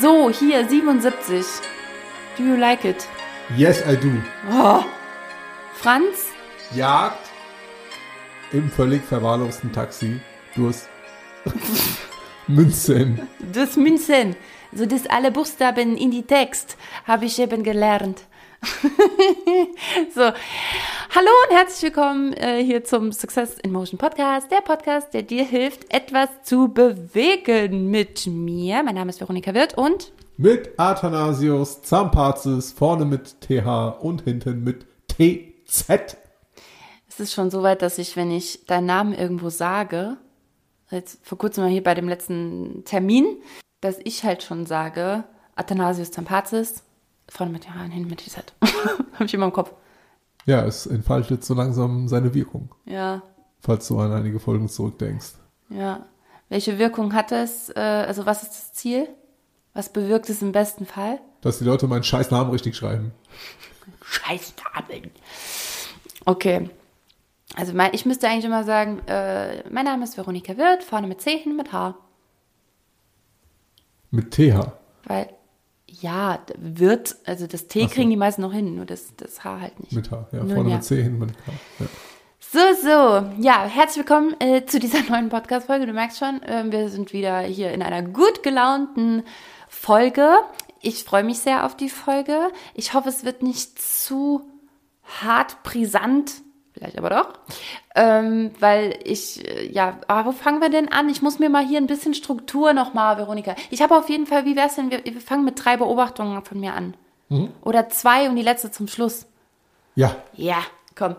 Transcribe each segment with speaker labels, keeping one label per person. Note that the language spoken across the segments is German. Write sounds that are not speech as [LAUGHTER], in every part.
Speaker 1: So, hier 77. Do you like it?
Speaker 2: Yes, I do.
Speaker 1: Oh. Franz?
Speaker 2: Jagd im völlig verwahrlosten Taxi durch [LAUGHS] München.
Speaker 1: Das Münzen. So, das alle Buchstaben in die Text habe ich eben gelernt. [LAUGHS] so, hallo und herzlich willkommen äh, hier zum Success in Motion Podcast, der Podcast, der dir hilft, etwas zu bewegen mit mir. Mein Name ist Veronika Wirth und
Speaker 2: Mit Athanasius Zampazis, vorne mit TH und hinten mit TZ.
Speaker 1: es ist schon so weit, dass ich, wenn ich deinen Namen irgendwo sage, jetzt vor kurzem mal hier bei dem letzten Termin, dass ich halt schon sage, Athanasius Zampazis, vorne mit TH und hinten mit TZ. [LAUGHS] habe ich immer im Kopf.
Speaker 2: Ja, es entfaltet so langsam seine Wirkung,
Speaker 1: Ja,
Speaker 2: falls du an einige Folgen zurückdenkst.
Speaker 1: Ja. Welche Wirkung hat es? Äh, also was ist das Ziel? Was bewirkt es im besten Fall?
Speaker 2: Dass die Leute meinen scheiß Namen richtig schreiben.
Speaker 1: Scheißnamen. Okay. Also mein, ich müsste eigentlich immer sagen, äh, mein Name ist Veronika Wirth, vorne mit C, hinten mit H.
Speaker 2: Mit TH.
Speaker 1: Weil, ja, wird, also das T
Speaker 2: so.
Speaker 1: kriegen die meisten noch hin, nur das, das H halt nicht.
Speaker 2: Mit H. Ja,
Speaker 1: Nun
Speaker 2: vorne
Speaker 1: ja.
Speaker 2: mit C, hinten mit K. Ja.
Speaker 1: So, so. Ja, herzlich willkommen äh, zu dieser [LAUGHS] neuen Podcast-Folge. Du merkst schon, äh, wir sind wieder hier in einer gut gelaunten Folge. Ich freue mich sehr auf die Folge. Ich hoffe, es wird nicht zu hart brisant. Vielleicht aber doch. Ähm, weil ich, äh, ja, aber wo fangen wir denn an? Ich muss mir mal hier ein bisschen Struktur nochmal, Veronika. Ich habe auf jeden Fall, wie wär's denn, wir, wir fangen mit drei Beobachtungen von mir an. Oder zwei und die letzte zum Schluss.
Speaker 2: ja,
Speaker 1: Ja, komm.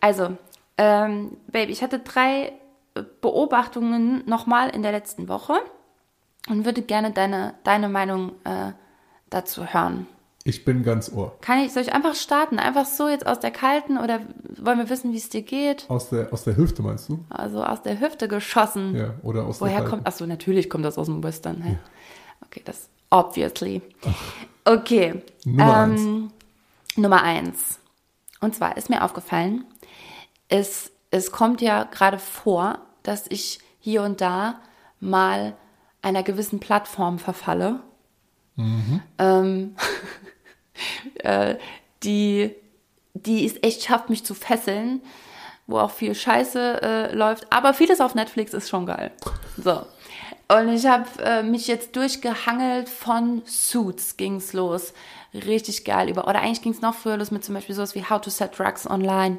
Speaker 1: Also, ähm, Baby, ich hatte drei äh, Beobachtungen nochmal in der letzten Woche und würde gerne deine, deine Meinung äh, dazu hören.
Speaker 2: Ich bin ganz Ohr.
Speaker 1: Kann ich, soll ich einfach starten? Einfach so jetzt aus der kalten oder wollen wir wissen, wie es dir geht?
Speaker 2: Aus der, aus der Hüfte meinst du?
Speaker 1: Also aus der Hüfte geschossen.
Speaker 2: Ja, oder aus der
Speaker 1: Woher kommt, achso, natürlich kommt das aus dem Western. Hä? Okay, das obviously. Okay.
Speaker 2: Nummer
Speaker 1: ähm, Nummer eins. Und zwar ist mir aufgefallen, es, es kommt ja gerade vor, dass ich hier und da mal einer gewissen Plattform verfalle, ähm, [LAUGHS] äh, die, die es echt schafft, mich zu fesseln, wo auch viel Scheiße äh, läuft, aber vieles auf Netflix ist schon geil. So. Und ich habe äh, mich jetzt durchgehangelt von Suits ging's los. Richtig geil über. Oder eigentlich ging's noch früher los mit zum Beispiel sowas wie How to Set Drugs Online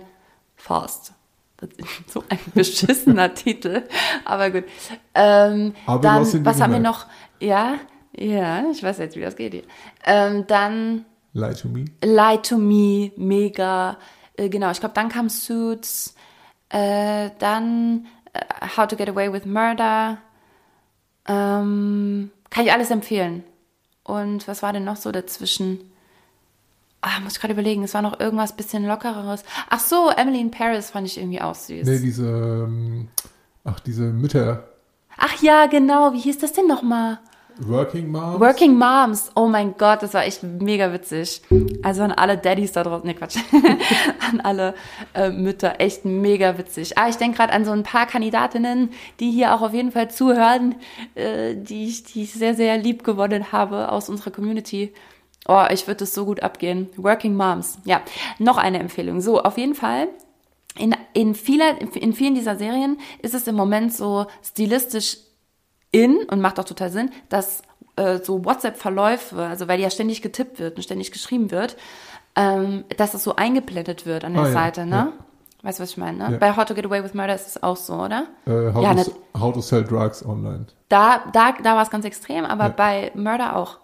Speaker 1: Fast. So ein [LAUGHS] beschissener [LAUGHS] Titel. Aber gut. Ähm,
Speaker 2: Aber
Speaker 1: dann,
Speaker 2: was
Speaker 1: was haben wir noch? Ja, ja, ich weiß jetzt, wie das geht hier. Ähm, dann
Speaker 2: Lie to me.
Speaker 1: Lie to Me, mega. Äh, genau, ich glaube, dann kam Suits. Äh, dann äh, How to Get Away with Murder. Ähm, kann ich alles empfehlen. Und was war denn noch so dazwischen? Ah, muss ich gerade überlegen, es war noch irgendwas bisschen lockereres. Ach so, Emily in Paris fand ich irgendwie auch süß.
Speaker 2: Nee, diese, ähm, ach, diese Mütter,
Speaker 1: Ach ja, genau, wie hieß das denn nochmal?
Speaker 2: Working Moms.
Speaker 1: Working Moms. Oh mein Gott, das war echt mega witzig. Also an alle Daddys da draußen, ne Quatsch, [LAUGHS] an alle äh, Mütter, echt mega witzig. Ah, ich denke gerade an so ein paar Kandidatinnen, die hier auch auf jeden Fall zuhören, äh, die, ich, die ich sehr, sehr lieb gewonnen habe aus unserer Community. Oh, ich würde das so gut abgehen. Working Moms. Ja, noch eine Empfehlung. So, auf jeden Fall in, in, vieler, in vielen dieser Serien ist es im Moment so stilistisch in und macht auch total Sinn, dass äh, so WhatsApp-Verläufe, also weil ja ständig getippt wird und ständig geschrieben wird, ähm, dass das so eingeblendet wird an der
Speaker 2: Ah, ja,
Speaker 1: Seite, ne?
Speaker 2: ja.
Speaker 1: Weißt du, was ich meine? Ne?
Speaker 2: Ja.
Speaker 1: Bei How to Get Away with Murder ist es auch so, oder?
Speaker 2: Äh, how,
Speaker 1: Ja,
Speaker 2: to,
Speaker 1: ne-
Speaker 2: how to Sell Drugs Online.
Speaker 1: Da, da, da war es ganz extrem, aber
Speaker 2: Ja.
Speaker 1: bei Murder auch.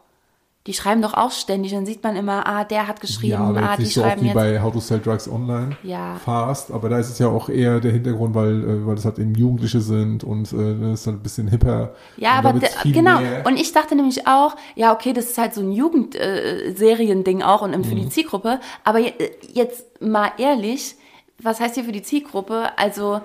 Speaker 1: Die schreiben doch auch ständig, dann sieht man immer, ah, der hat geschrieben,
Speaker 2: Ja,
Speaker 1: ah,
Speaker 2: jetzt
Speaker 1: die
Speaker 2: nicht so oft
Speaker 1: schreiben
Speaker 2: wie
Speaker 1: jetzt.
Speaker 2: bei How to Sell Drugs Online.
Speaker 1: Ja.
Speaker 2: Fast, aber da ist es ja auch eher der Hintergrund, weil, äh, weil das halt eben Jugendliche sind und äh, das ist halt ein bisschen hipper.
Speaker 1: Ja, aber genau.
Speaker 2: mehr-
Speaker 1: Und ich dachte nämlich auch, ja, okay, das ist halt so ein Jugendseriending auch und
Speaker 2: Mhm.
Speaker 1: für die Zielgruppe. Aber je- äh, jetzt mal ehrlich, was heißt hier für die Zielgruppe? Also,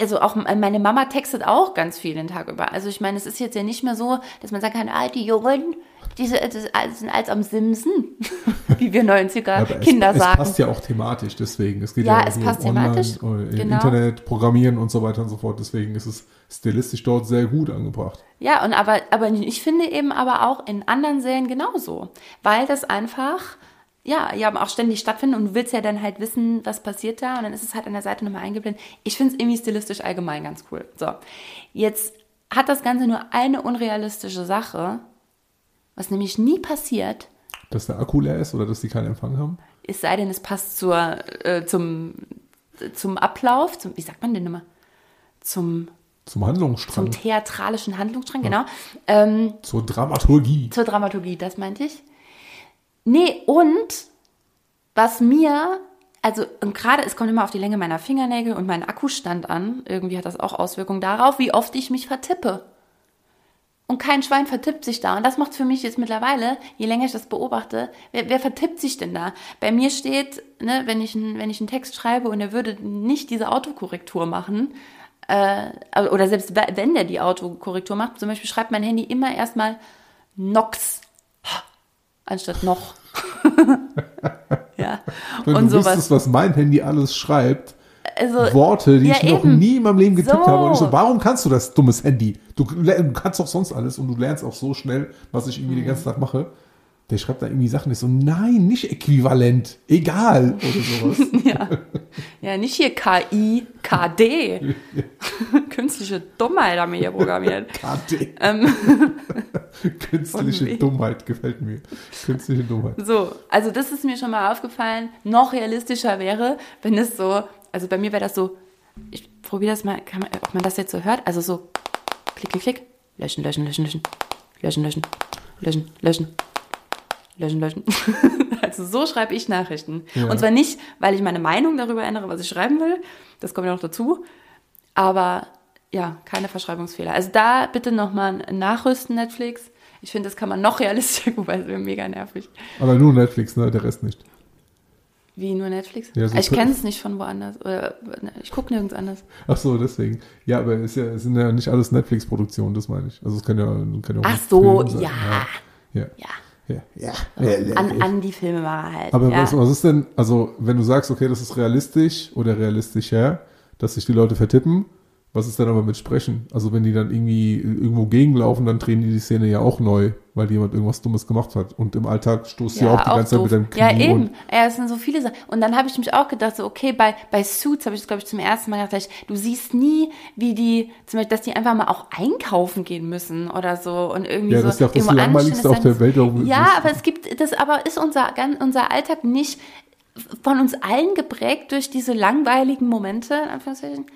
Speaker 1: also auch meine Mama textet auch ganz viel den Tag über. Also ich meine, es ist jetzt ja nicht mehr so, dass man sagen kann, ah, die Jungen, diese das sind als am Simsen, [LAUGHS] wie wir 90er
Speaker 2: Aber
Speaker 1: Kinder
Speaker 2: es, es
Speaker 1: sagen.
Speaker 2: passt ja auch thematisch, deswegen. Es geht
Speaker 1: Ja,
Speaker 2: ja,
Speaker 1: es passt
Speaker 2: um
Speaker 1: thematisch,
Speaker 2: Online, äh,
Speaker 1: genau.
Speaker 2: Internet, Programmieren und so weiter und so fort. Deswegen ist es stilistisch dort sehr gut angebracht.
Speaker 1: Ja, und aber, aber ich finde eben aber auch in anderen Serien genauso. Weil das einfach, ja, ja auch ständig stattfindet und du willst ja dann halt wissen, was passiert da und dann ist es halt an der Seite nochmal eingeblendet. Ich finde es irgendwie stilistisch allgemein ganz cool. So, jetzt hat das Ganze nur eine unrealistische Sache, was nämlich nie passiert,
Speaker 2: Dass der Akku leer ist oder dass die keinen Empfang haben.
Speaker 1: es sei denn, es passt zur, äh, zum, zum Ablauf, zum, wie sagt man denn immer? Zum,
Speaker 2: Zum Handlungsstrang,
Speaker 1: zum theatralischen Handlungsstrang, genau. Ähm,
Speaker 2: zur Dramaturgie.
Speaker 1: Zur Dramaturgie, das meinte ich. Nee, und was mir, also und gerade, es kommt immer auf die Länge meiner Fingernägel und meinen Akkustand an. Irgendwie hat das auch Auswirkungen darauf, wie oft ich mich vertippe. Und kein Schwein vertippt sich da. Und das macht für mich jetzt mittlerweile, je länger ich das beobachte, wer, wer vertippt sich denn da? Bei mir steht, ne, wenn, ich, wenn ich einen Text schreibe und er würde nicht diese Autokorrektur machen, äh, oder selbst we- wenn der die Autokorrektur macht, zum Beispiel schreibt mein Handy immer erstmal Nox [GASPS] anstatt noch. [LAUGHS] ja.
Speaker 2: Wenn
Speaker 1: und
Speaker 2: du
Speaker 1: sowas.
Speaker 2: wüsstest, was mein Handy alles schreibt,
Speaker 1: Also,
Speaker 2: Worte, die
Speaker 1: ja,
Speaker 2: ich noch
Speaker 1: eben.
Speaker 2: nie in meinem Leben getippt
Speaker 1: So.
Speaker 2: habe. Und ich so, warum kannst du das, dummes Handy? Du, du kannst doch sonst alles und du lernst auch so schnell, was ich irgendwie den ganzen Tag mache. Der schreibt da irgendwie Sachen, ich so, nein, nicht äquivalent, egal, oder sowas. [LAUGHS]
Speaker 1: ja. ja, nicht hier KI, KD. [LAUGHS] Künstliche Dummheit haben wir hier programmiert. [LAUGHS]
Speaker 2: KD.
Speaker 1: Ähm.
Speaker 2: Künstliche? Dummheit gefällt mir. Künstliche Dummheit.
Speaker 1: So, also das ist mir schon mal aufgefallen. Noch realistischer wäre, wenn es so, also bei mir wäre das so, ich probiere das mal, man, ob man das jetzt so hört. Also so, klick, klick, klick, löschen, löschen, löschen, löschen, löschen, löschen, löschen, löschen, löschen, löschen. [LAUGHS] also so schreibe ich Nachrichten.
Speaker 2: Ja.
Speaker 1: Und zwar nicht, weil ich meine Meinung darüber ändere, was ich schreiben will. Das kommt ja noch dazu. Aber ja, keine Verschreibungsfehler. Also da bitte nochmal nachrüsten, Netflix. Ich finde, das kann man noch realistischer, [LAUGHS] wobei es wäre mega nervig.
Speaker 2: Aber nur Netflix, ne, der Rest nicht.
Speaker 1: Wie nur Netflix?
Speaker 2: Ja, so
Speaker 1: ich
Speaker 2: für-
Speaker 1: kenne es nicht von woanders. Oder ne, ich gucke nirgends anders.
Speaker 2: Ach so, deswegen. Ja, aber es, ja, sind ja nicht alles Netflix-Produktionen, das meine ich. Also es kann ja, kann ja auch
Speaker 1: Ach so, ja.
Speaker 2: Ja.
Speaker 1: Ja.
Speaker 2: Ja. ja.
Speaker 1: An, an die Filmemacher halt.
Speaker 2: Aber
Speaker 1: ja.
Speaker 2: was, was ist denn, also wenn du sagst, okay, das ist realistisch oder realistischer, dass sich die Leute vertippen, was ist denn aber mit Sprechen? Also wenn die dann irgendwie irgendwo gegenlaufen, dann drehen die die Szene ja auch neu, weil jemand irgendwas Dummes gemacht hat. Und im Alltag stoßt ja, auch die ganze Zeit mit deinem Knie.
Speaker 1: Ja, eben.
Speaker 2: Und,
Speaker 1: Ja, es sind so viele Sachen. Und dann habe ich mich auch gedacht, so, okay, bei, bei Suits habe ich das, glaube ich, zum ersten Mal gedacht, du siehst nie, wie die, zum Beispiel, dass die einfach mal auch einkaufen gehen müssen oder so und irgendwie
Speaker 2: Ja,
Speaker 1: so.
Speaker 2: das ist ja auch das Langweiligste auf der Welt, auch-
Speaker 1: Ja, aber es gibt, das aber ist unser, unser Alltag nicht von uns allen geprägt durch diese langweiligen Momente, in Anführungszeichen.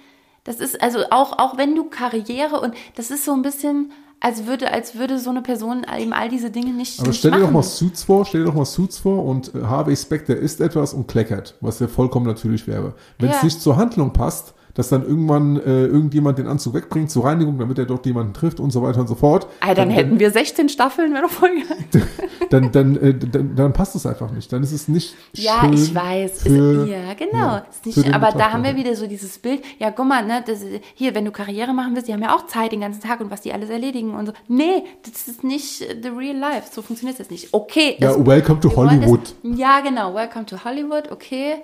Speaker 1: Das ist also auch, auch wenn du Karriere und das ist so ein bisschen, als würde, als würde so eine Person eben all diese Dinge nicht,
Speaker 2: aber stell dir doch mal Suits vor, stell dir doch mal Suits vor und äh, Harvey Specter isst etwas und kleckert, was ja vollkommen natürlich wäre. Wenn es
Speaker 1: Ja.
Speaker 2: nicht zur Handlung passt, dass dann irgendwann äh, irgendjemand den Anzug wegbringt zur Reinigung, damit er dort jemanden trifft und so weiter und so fort.
Speaker 1: Ey, dann hätten wir 16 Staffeln, wäre doch voll geil. [LAUGHS]
Speaker 2: dann, dann, äh, dann, dann passt es einfach nicht. Dann ist es nicht
Speaker 1: Ja,
Speaker 2: schön
Speaker 1: ich weiß.
Speaker 2: Für,
Speaker 1: ist, ja, genau.
Speaker 2: ja,
Speaker 1: nicht, aber da haben wir wieder so dieses Bild. Ja, guck mal, ne, das, hier, wenn du Karriere machen willst, die haben ja auch Zeit den ganzen Tag und was die alles erledigen und so. Nee, das ist nicht äh, the real life. So funktioniert jetzt nicht. Okay.
Speaker 2: Ja, welcome to Hollywood.
Speaker 1: Es, ja, genau. Welcome to Hollywood. Okay.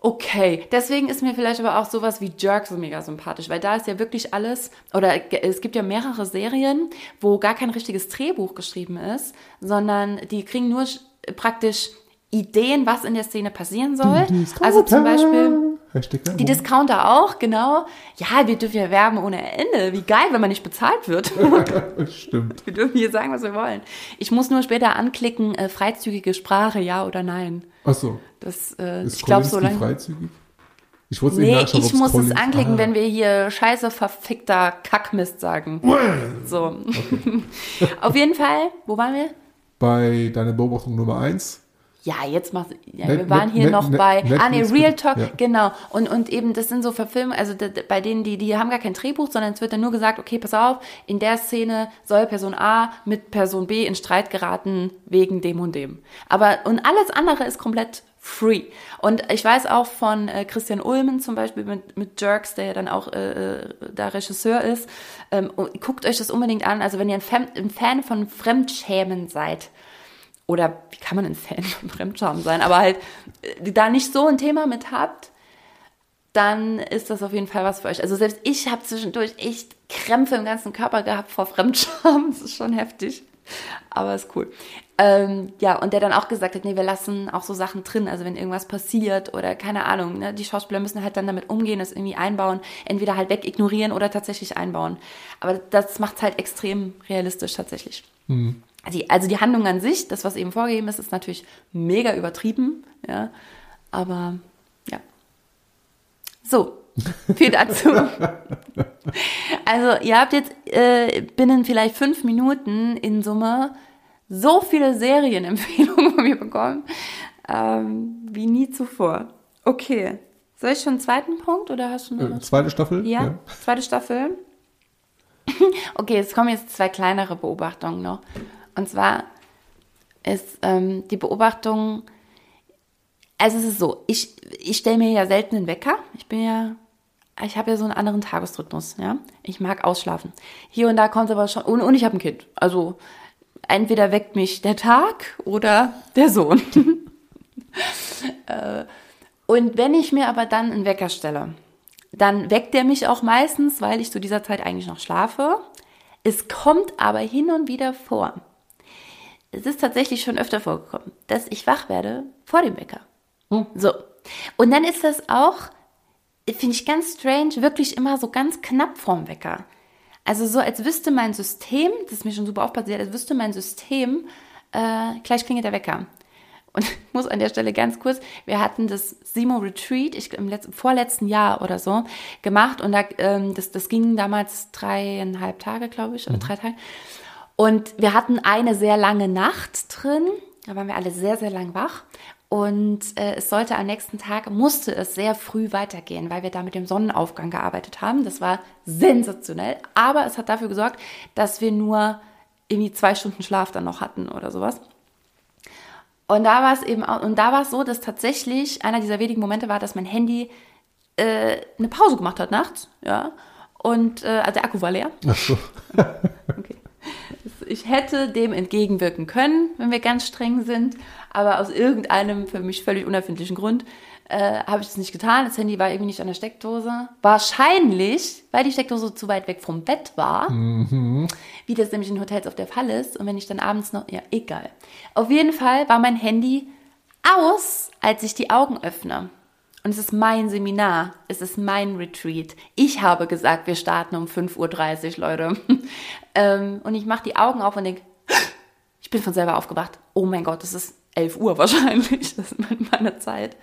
Speaker 1: Okay, deswegen ist mir vielleicht aber auch sowas wie Jerk so mega sympathisch, weil da ist ja wirklich alles, oder es gibt ja mehrere Serien, wo gar kein richtiges Drehbuch geschrieben ist, sondern die kriegen nur sch- praktisch Ideen, was in der Szene passieren soll. Also zum Beispiel die. Discounter auch, genau. Ja, wir dürfen ja werben ohne Ende. Wie geil, wenn man nicht bezahlt wird. [LAUGHS]
Speaker 2: Stimmt.
Speaker 1: wir dürfen hier sagen, was wir wollen. Ich muss nur später anklicken, äh, freizügige Sprache, ja oder nein.
Speaker 2: Achso.
Speaker 1: Das, äh,
Speaker 2: Ist
Speaker 1: ich glaube so lange.
Speaker 2: freizügig? Ich wollte es
Speaker 1: Nee,
Speaker 2: nachschauen,
Speaker 1: ich muss es
Speaker 2: Collins-
Speaker 1: anklicken,
Speaker 2: Ah.
Speaker 1: wenn wir hier scheiße verfickter Kackmist sagen. So. [LAUGHS] Auf jeden Fall, wo waren wir?
Speaker 2: Bei deiner Beobachtung Nummer eins
Speaker 1: Ja, jetzt machst ja,
Speaker 2: Net-
Speaker 1: wir waren
Speaker 2: Net-
Speaker 1: hier
Speaker 2: Net-
Speaker 1: noch bei, ah nee, Real Talk,
Speaker 2: ja.
Speaker 1: genau. Und, und eben, das sind so Verfilmungen, also bei denen, die, die haben gar kein Drehbuch, sondern es wird dann nur gesagt, okay, pass auf, in der Szene soll Person A mit Person B in Streit geraten wegen dem und dem. Aber, und alles andere ist komplett free. Und ich weiß auch von äh, Christian Ulmen zum Beispiel mit, mit Jerks, der ja dann auch äh, äh, da Regisseur ist. Ähm, guckt euch das unbedingt an. Also wenn ihr ein Fan, ein Fan von Fremdschämen seid, oder wie kann man ein Fan von Fremdscham sein, aber halt äh, da nicht so ein Thema mit habt, dann ist das auf jeden Fall was für euch. Also selbst ich habe zwischendurch echt Krämpfe im ganzen Körper gehabt vor Fremdscham. [LAUGHS] Das ist schon heftig. Aber ist cool. Ähm, ja, und der dann auch gesagt hat, nee, wir lassen auch so Sachen drin. Also wenn irgendwas passiert oder keine Ahnung, ne, die Schauspieler müssen halt dann damit umgehen, das irgendwie einbauen, entweder halt weg ignorieren oder tatsächlich einbauen. Aber das macht es halt extrem realistisch tatsächlich. Die, also die Handlung an sich, das, was eben vorgegeben ist, ist natürlich mega übertrieben, ja. Aber ja. So, [LAUGHS] viel dazu. Also, ihr habt jetzt äh, binnen vielleicht fünf Minuten in Summe so viele Serienempfehlungen [LAUGHS] von mir bekommen, ähm, wie nie zuvor. Okay. Soll ich schon einen zweiten Punkt oder hast du noch
Speaker 2: Äh, zweite Staffel?
Speaker 1: Ja, zweite Staffel. [LAUGHS] okay, es kommen jetzt zwei kleinere Beobachtungen noch. Und zwar ist ähm, die Beobachtung, also es ist so, ich, ich stelle mir ja selten einen Wecker. Ich bin ja, ich habe ja so einen anderen Tagesrhythmus, ja. Ich mag ausschlafen. Hier und da kommt aber schon, und, und ich habe ein Kind. Also entweder weckt mich der Tag oder der Sohn. [LAUGHS] Äh, und wenn ich mir aber dann einen Wecker stelle, dann weckt er mich auch meistens, weil ich zu dieser Zeit eigentlich noch schlafe. Es kommt aber hin und wieder vor. Es ist tatsächlich schon öfter vorgekommen, dass ich wach werde vor dem Wecker. So. Und dann ist das auch, finde ich ganz strange, wirklich immer so ganz knapp vorm Wecker. Also so, als wüsste mein System, das ist mir schon super aufpassiert, als wüsste mein System, äh, gleich klingelt der Wecker. Und ich [LAUGHS] muss an der Stelle ganz kurz, wir hatten das Simo Retreat, ich im letzten, vorletzten Jahr oder so, gemacht und da, ähm, das, das ging damals dreieinhalb Tage, glaube ich, oder drei Tage. Und wir hatten eine sehr lange Nacht drin, da waren wir alle sehr, sehr lang wach. Und äh, es sollte am nächsten Tag, musste es sehr früh weitergehen, weil wir da mit dem Sonnenaufgang gearbeitet haben. Das war sensationell, aber es hat dafür gesorgt, dass wir nur irgendwie zwei Stunden Schlaf dann noch hatten oder sowas. Und da war es eben auch, und da war es so, dass tatsächlich einer dieser wenigen Momente war, dass mein Handy äh, eine Pause gemacht hat nachts, ja. Und äh, also der Akku war leer.
Speaker 2: Ach so. [LAUGHS]
Speaker 1: Ich hätte dem entgegenwirken können, wenn wir ganz streng sind, aber aus irgendeinem für mich völlig unerfindlichen Grund äh, habe ich das nicht getan. Das Handy war irgendwie nicht an der Steckdose. Wahrscheinlich, weil die Steckdose zu weit weg vom Bett war, wie das nämlich in Hotels auf der Fall ist. Und wenn ich dann abends noch, ja, egal. Auf jeden Fall war mein Handy aus, als ich die Augen öffne. Und es ist mein Seminar, es ist mein Retreat. Ich habe gesagt, wir starten um 5.30 Uhr, Leute. [LAUGHS] ähm, und ich mache die Augen auf und denke, [GASPS] ich bin von selber aufgewacht. Oh mein Gott, es ist 11 Uhr wahrscheinlich, [LAUGHS] das ist meine Zeit.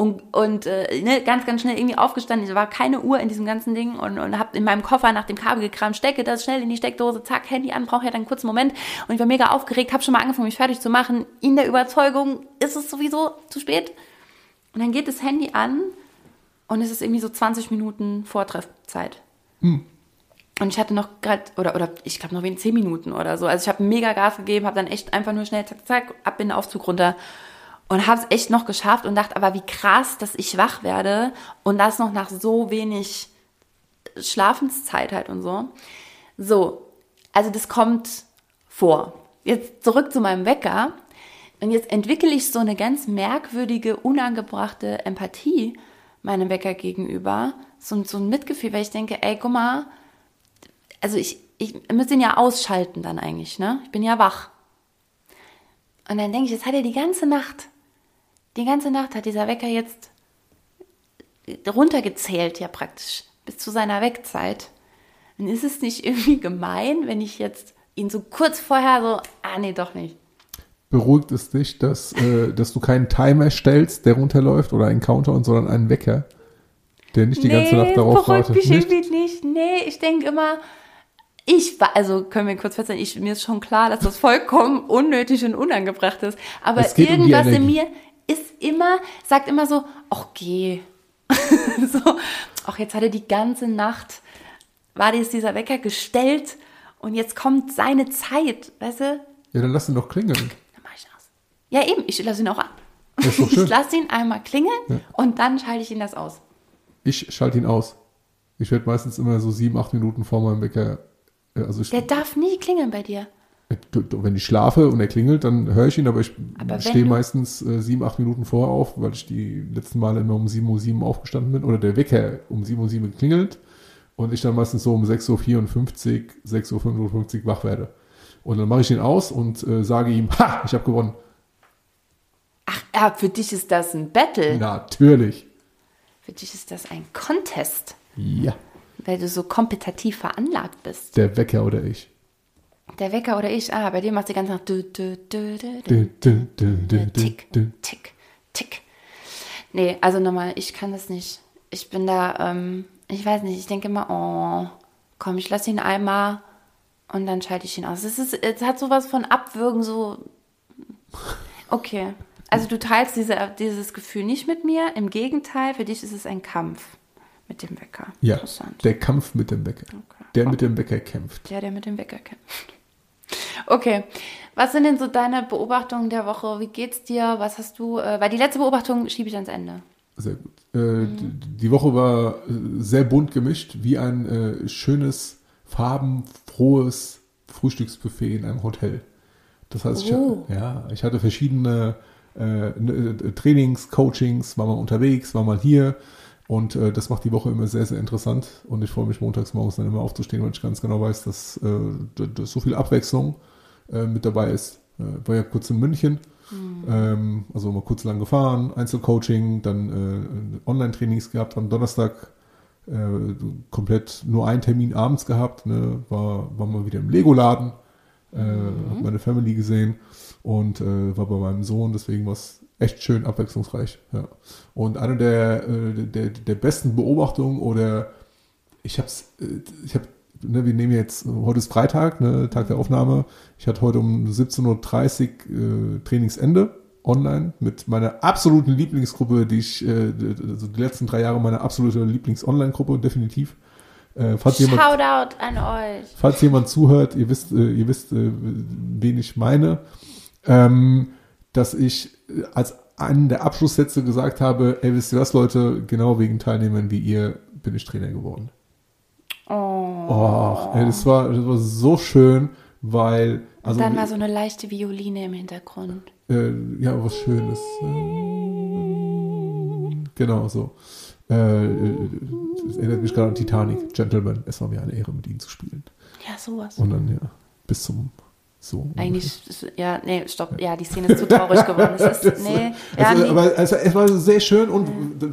Speaker 1: Und, und äh, ne, ganz, ganz schnell irgendwie aufgestanden. Es war keine Uhr in diesem ganzen Ding und, und habe in meinem Koffer nach dem Kabel gekramt, stecke das schnell in die Steckdose, zack, Handy an, brauche ja dann einen kurzen Moment. Und ich war mega aufgeregt, habe schon mal angefangen, mich fertig zu machen, in der Überzeugung, ist es sowieso zu spät. Und dann geht das Handy an und es ist irgendwie so 20 Minuten Vortreffzeit. Und ich hatte noch gerade, oder, oder ich glaube noch wenig 10 Minuten oder so. Also ich habe mega Gas gegeben, habe dann echt einfach nur schnell zack, zack, ab in den Aufzug runter und habe es echt noch geschafft und dachte, aber wie krass, dass ich wach werde und das noch nach so wenig Schlafenszeit halt und so. So, also das kommt vor. Jetzt zurück zu meinem Wecker. Und jetzt entwickle ich so eine ganz merkwürdige, unangebrachte Empathie meinem Wecker gegenüber. So, so ein Mitgefühl, weil ich denke, ey, guck mal, also ich, ich müsste ihn ja ausschalten dann eigentlich, ne? Ich bin ja wach. Und dann denke ich, jetzt hat er die ganze Nacht, die ganze Nacht hat dieser Wecker jetzt runtergezählt, ja praktisch, bis zu seiner Wegzeit. Dann ist es nicht [LAUGHS] irgendwie gemein, wenn ich jetzt ihn so kurz vorher so, ah nee, doch nicht.
Speaker 2: Beruhigt es dich, dass, äh, dass du keinen Timer stellst, der runterläuft oder einen Countdown, sondern einen Wecker, der nicht die ganze Nacht darauf wartet.
Speaker 1: mich
Speaker 2: Nicht?
Speaker 1: irgendwie nicht. Nee, ich denke immer, Ich war, also können wir kurz feststellen, ich, mir ist schon klar, dass das vollkommen unnötig und unangebracht ist. Aber
Speaker 2: geht um
Speaker 1: irgendwas in mir ist immer, sagt immer so, ach geh. [LAUGHS] so, ach jetzt hat er die ganze Nacht, war jetzt dieser Wecker gestellt und jetzt kommt seine Zeit, weißt du?
Speaker 2: Ja, dann lass ihn doch klingeln.
Speaker 1: Dann mach ich aus. Ja eben, ich lasse ihn auch [LAUGHS]
Speaker 2: schön.
Speaker 1: Ich lasse ihn einmal klingeln und dann schalte ich ihn das aus.
Speaker 2: Ich schalte ihn aus. Ich werde meistens immer so sieben, acht Minuten vor meinem Wecker. äh, Also ich,
Speaker 1: Der darf nie klingeln bei dir.
Speaker 2: du- wenn ich schlafe und er klingelt, dann höre ich ihn, aber ich
Speaker 1: Aber
Speaker 2: stehe meistens äh, sieben, acht Minuten vorher auf, weil ich die letzten Male immer um 7.07 Uhr aufgestanden bin oder der Wecker um 7.07 Uhr klingelt und ich dann meistens so um 6.54 Uhr, 6.55 Uhr wach werde. Und dann mache ich ihn aus und äh, sage ihm, ha, ich habe gewonnen.
Speaker 1: Ach, ja, für dich ist das ein Battle.
Speaker 2: Natürlich.
Speaker 1: Für dich ist das ein Contest,
Speaker 2: Ja,
Speaker 1: weil du so kompetitiv veranlagt bist.
Speaker 2: der Wecker oder ich.
Speaker 1: Der Wecker oder ich, ah, bei dir macht die ganze Nacht tick, tick, tick. Nee, also nochmal, ich kann das nicht. Ich bin da, ähm, ich weiß nicht, ich denke immer, oh, komm, ich lasse ihn einmal und dann schalte ich ihn aus. Es, ist, es hat sowas von Abwürgen, so. Okay. Also du teilst diese, dieses Gefühl nicht mit mir. Im Gegenteil, für dich ist es ein Kampf mit dem Wecker.
Speaker 2: Ja,
Speaker 1: Interessant.
Speaker 2: der Kampf mit dem Wecker.
Speaker 1: Okay.
Speaker 2: Der mit dem Wecker kämpft.
Speaker 1: Der, der mit dem Wecker kämpft. Okay. Was sind denn so deine Beobachtungen der Woche? Wie geht's dir? Was hast du? Äh, weil die letzte Beobachtung schiebe ich ans Ende.
Speaker 2: Sehr gut. Äh, d- Die Woche war äh, sehr bunt gemischt, wie ein äh, schönes, farbenfrohes Frühstücksbuffet in einem Hotel. Das heißt, ich,
Speaker 1: Oh.
Speaker 2: ja, ich hatte verschiedene äh, ne- äh, Trainings, Coachings, war mal unterwegs, war mal hier. Und äh, das macht die Woche immer sehr, sehr interessant. Und ich freue mich montags morgens dann immer aufzustehen, weil ich ganz genau weiß, dass, äh, d- d- so viel Abwechslung äh, mit dabei ist. Äh, war ja kurz in München. Ähm, also mal kurz lang gefahren, Einzelcoaching, dann Online-Trainings gehabt am Donnerstag, komplett nur einen Termin abends gehabt, ne, war, war mal wieder im Lego-Laden, äh, hab meine Family gesehen und äh, war bei meinem Sohn, deswegen war es echt schön abwechslungsreich. Ja. Und eine der, äh, der, der besten Beobachtungen oder ich hab's, äh, ich hab, ne, wir nehmen jetzt, heute ist Freitag, ne, Tag der Aufnahme. Ich hatte heute um 17.30 Uhr äh, Trainingsende online mit meiner absoluten Lieblingsgruppe, die ich, äh, also die letzten drei Jahre meine absolute Lieblings-Online-Gruppe, definitiv. Äh, falls, jemand,
Speaker 1: Shoutout an euch.
Speaker 2: falls jemand zuhört, ihr wisst, äh, ihr wisst, äh, wen ich meine, ähm, dass ich äh, als einen der Abschlusssätze gesagt habe, ey, wisst ihr was, Leute, genau wegen Teilnehmern wie ihr bin ich Trainer geworden.
Speaker 1: Oh.
Speaker 2: Oh, ey, das war, das war so schön, weil, also,
Speaker 1: Dann war so eine leichte Violine im Hintergrund.
Speaker 2: äh, ja, was Schönes. Äh, genau, so. Äh, äh, das erinnert mich gerade an Titanic. Gentlemen, es war mir eine Ehre, mit ihnen zu spielen.
Speaker 1: Ja, sowas.
Speaker 2: Und dann, ja, bis zum, so.
Speaker 1: Eigentlich, ist- ja, nee, stopp. Ja, die Szene ist zu traurig geworden. Es [LAUGHS] ist, nee, ja,
Speaker 2: also,
Speaker 1: nee.
Speaker 2: aber also, es war sehr schön und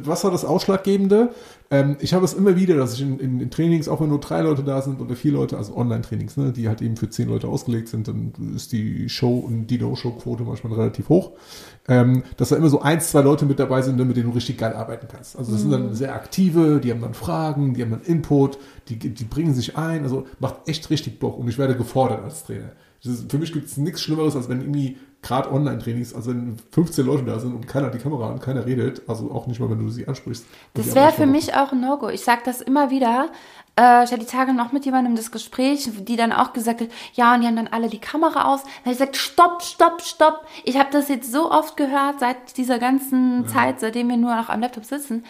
Speaker 2: was war das Ausschlaggebende? Ähm, ich habe es immer wieder, dass ich in, in, in Trainings, auch wenn nur drei Leute da sind oder vier Leute, also Online-Trainings, ne, die halt eben für zehn Leute ausgelegt sind, dann ist die Show und die No-Show-Quote manchmal relativ hoch. Ähm, dass da immer so eins, zwei Leute mit dabei sind, ne, mit denen du richtig geil arbeiten kannst. Also das sind dann sehr aktive, die haben dann Fragen, die haben dann Input, die, die bringen sich ein, also macht echt richtig Bock und ich werde gefordert als Trainer. Ist, für mich gibt es nichts Schlimmeres, als wenn irgendwie gerade Online-Trainings, also wenn 15 Leute da sind und keiner hat die Kamera an, keiner redet, also auch nicht mal, wenn du sie ansprichst. Und
Speaker 1: Das wäre für mich auch ein No-Go. Ich sage das immer wieder. Äh, ich hatte die Tage noch mit jemandem das Gespräch, die dann auch gesagt hat, ja, und die haben dann alle die Kamera aus. Dann habe ich gesagt, stopp, stopp, stopp. Ich habe das jetzt so oft gehört seit dieser ganzen Zeit, seitdem wir nur noch am Laptop sitzen.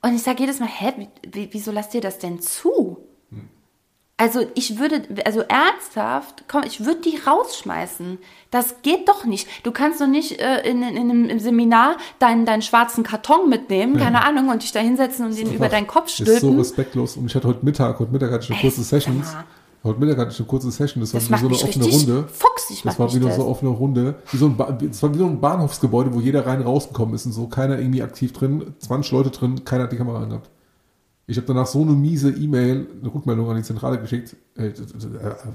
Speaker 1: Und ich sage jedes Mal, hä, wie, wie, wieso lasst ihr das denn zu? Also ich würde, also ernsthaft, komm, ich würde die rausschmeißen. Das geht doch nicht. Du kannst doch nicht äh, in, in, in einem im Seminar deinen, deinen schwarzen Karton mitnehmen, keine Ahnung, und dich da hinsetzen und den über deinen Kopf
Speaker 2: Das ist so
Speaker 1: stülpen.
Speaker 2: respektlos. Und ich hatte heute Mittag, heute Mittag hatte ich eine
Speaker 1: Ey,
Speaker 2: kurze
Speaker 1: mal.
Speaker 2: Heute Mittag hatte ich eine kurze Session, das war
Speaker 1: Das
Speaker 2: wie
Speaker 1: macht
Speaker 2: so eine offene Runde.
Speaker 1: fuchsig,
Speaker 2: Das war wieder
Speaker 1: das.
Speaker 2: so offene Runde. Wie so ein ba das war wie so ein Bahnhofsgebäude, wo jeder rein rausgekommen ist und so keiner irgendwie aktiv drin, 20 Leute drin, keiner hat die Kamera angehabt. Ich habe danach so eine miese E-Mail, eine Rückmeldung an die Zentrale geschickt. Äh, d-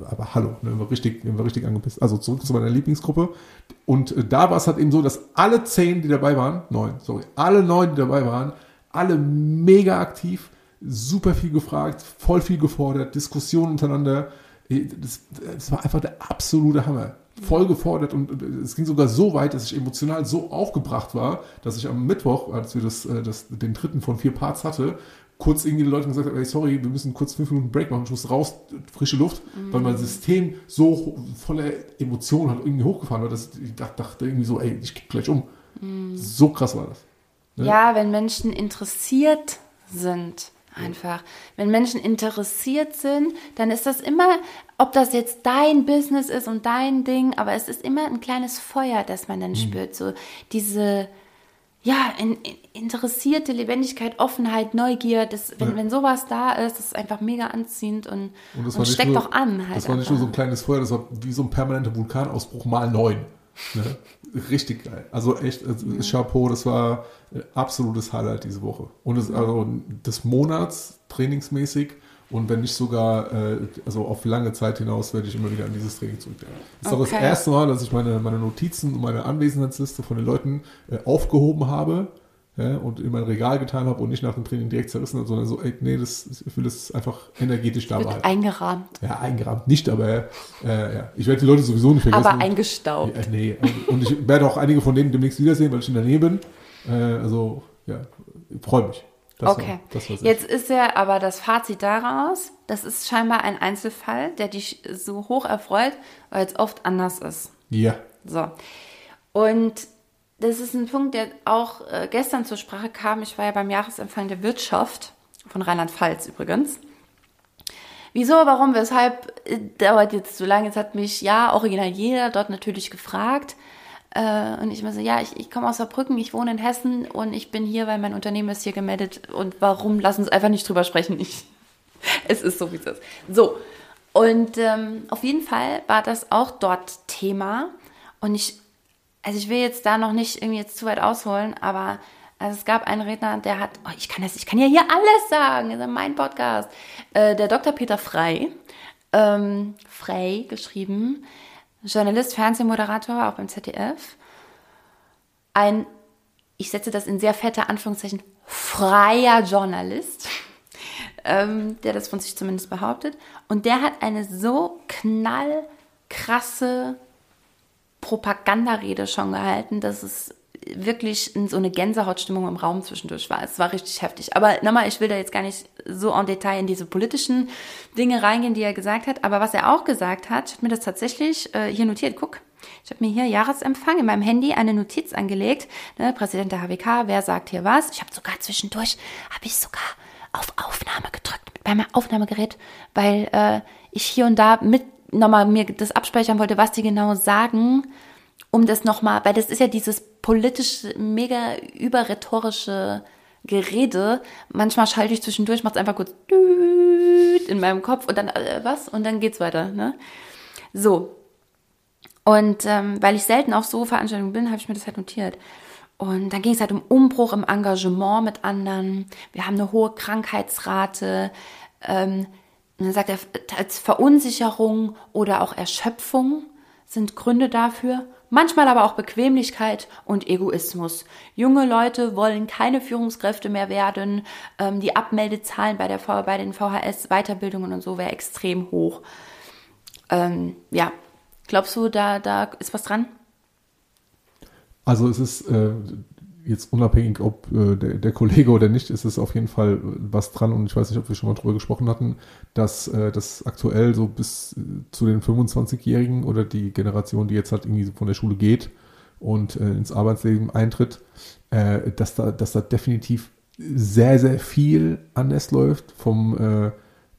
Speaker 2: aber hallo, ne, war richtig, war richtig angepisst. Also zurück zu meiner Lieblingsgruppe. Und äh, da war es halt eben so, dass alle zehn, die dabei waren, neun, sorry, alle neun, die dabei waren, alle mega aktiv, super viel gefragt, voll viel gefordert, Diskussionen untereinander. Das, das war einfach der absolute Hammer. Voll gefordert und es ging sogar so weit, dass ich emotional so aufgebracht war, dass ich am Mittwoch, als wir das, äh, das, den dritten von vier Parts hatte, kurz irgendwie die Leute gesagt haben, ey, sorry, wir müssen kurz fünf Minuten Break machen, ich muss raus, frische Luft, mhm. weil mein System so voller Emotionen hat irgendwie hochgefahren war, dass ich dachte irgendwie so, ey, ich kipp gleich um. Mhm. So krass war das.
Speaker 1: Ne? Ja, wenn Menschen interessiert sind, einfach. Wenn Menschen interessiert sind, dann ist das immer, ob das jetzt dein Business ist und dein Ding, aber es ist immer ein kleines Feuer, das man dann mhm. spürt. So diese, ja, in, in, interessierte Lebendigkeit, Offenheit, Neugier, das, wenn, ja. wenn sowas da ist, das ist einfach mega anziehend und, und, und steckt
Speaker 2: nur,
Speaker 1: auch an.
Speaker 2: Halt das war nicht nur so ein kleines Feuer, das war wie so ein permanenter Vulkanausbruch mal neun. Ne? Richtig geil. Also echt, also ja. Chapeau, das war absolutes Highlight diese Woche. Und es, also des Monats trainingsmäßig und wenn nicht sogar, äh, also auf lange Zeit hinaus, werde ich immer wieder an dieses Training zurückdenken. Das ist okay. auch das erste Mal, dass ich meine, meine Notizen und meine Anwesenheitsliste von den Leuten äh, aufgehoben habe ja, und in mein Regal getan habe und nicht nach dem Training direkt zerrissen habe, sondern so, ey, nee, das, ich will das einfach energetisch dabei. Wird
Speaker 1: eingerahmt.
Speaker 2: Ja, eingerahmt. Nicht, aber äh, ja, ich werde die Leute sowieso nicht vergessen.
Speaker 1: Aber eingestaubt.
Speaker 2: Ja, nee, und ich werde auch einige von denen demnächst wiedersehen, weil ich in der Nähe bin. Äh, also, ja, freue mich.
Speaker 1: Das okay. War, das Jetzt ist ja aber das Fazit daraus, das ist scheinbar ein Einzelfall, der dich so hoch erfreut, weil es oft anders ist.
Speaker 2: Ja.
Speaker 1: So. Und das ist ein Punkt, der auch äh, gestern zur Sprache kam. Ich war ja beim Jahresempfang der Wirtschaft von Rheinland-Pfalz übrigens. Wieso, warum, weshalb äh, dauert jetzt so lange? Jetzt hat mich ja original jeder dort natürlich gefragt. Äh, und ich immer so, ja, ich, ich komme aus Saarbrücken, ich wohne in Hessen und ich bin hier, weil mein Unternehmen ist hier gemeldet. Und warum? Lass uns einfach nicht drüber sprechen. Ich, [LAUGHS] es ist so, wie es ist. So. Und ähm, auf jeden Fall war das auch dort Thema. Und ich also ich will jetzt da noch nicht irgendwie jetzt zu weit ausholen, aber also es gab einen Redner, der hat, oh, ich kann das, ich kann ja hier alles sagen, das ist mein Podcast. Äh, der Dr. Peter Frey, ähm, Frey geschrieben, Journalist, Fernsehmoderator, auch beim ZDF. Ein, ich setze das in sehr fette Anführungszeichen, freier Journalist, [LAUGHS] ähm, der das von sich zumindest behauptet. Und der hat eine so knallkrasse Propagandarede schon gehalten, dass es wirklich in so eine Gänsehautstimmung im Raum zwischendurch war. Es war richtig heftig. Aber nochmal, ich will da jetzt gar nicht so en Detail in diese politischen Dinge reingehen, die er gesagt hat. Aber was er auch gesagt hat, ich habe mir das tatsächlich äh, hier notiert. Guck, ich habe mir hier Jahresempfang in meinem Handy eine Notiz angelegt. Ne, Präsident der HWK, wer sagt hier was? Ich habe sogar zwischendurch, habe ich sogar auf Aufnahme gedrückt mit meinem Aufnahmegerät, weil äh, ich hier und da mit nochmal mir das abspeichern wollte, was die genau sagen, um das nochmal, weil das ist ja dieses politische, mega überrhetorische Gerede. Manchmal schalte ich zwischendurch, mache es einfach kurz in meinem Kopf und dann äh, was und dann geht's weiter. Ne? So. Und ähm, weil ich selten auf so Veranstaltungen bin, habe ich mir das halt notiert. Und dann ging es halt um Umbruch im Engagement mit anderen. Wir haben eine hohe Krankheitsrate. Ähm, und dann sagt er, als Verunsicherung oder auch Erschöpfung sind Gründe dafür, manchmal aber auch Bequemlichkeit und Egoismus. Junge Leute wollen keine Führungskräfte mehr werden. Ähm, die Abmeldezahlen bei, der, bei den VHS-Weiterbildungen und so wäre extrem hoch. Ähm, ja, glaubst du, da, da ist was dran?
Speaker 2: Also es ist, äh, jetzt unabhängig, ob äh, der, der, Kollege oder nicht, ist es auf jeden Fall was dran. Und ich weiß nicht, ob wir schon mal drüber gesprochen hatten, dass äh, das aktuell so bis äh, zu den 25-Jährigen oder die Generation, die jetzt halt irgendwie von der Schule geht und äh, ins Arbeitsleben eintritt, äh, dass, da, dass da definitiv sehr, sehr viel anders läuft vom, äh,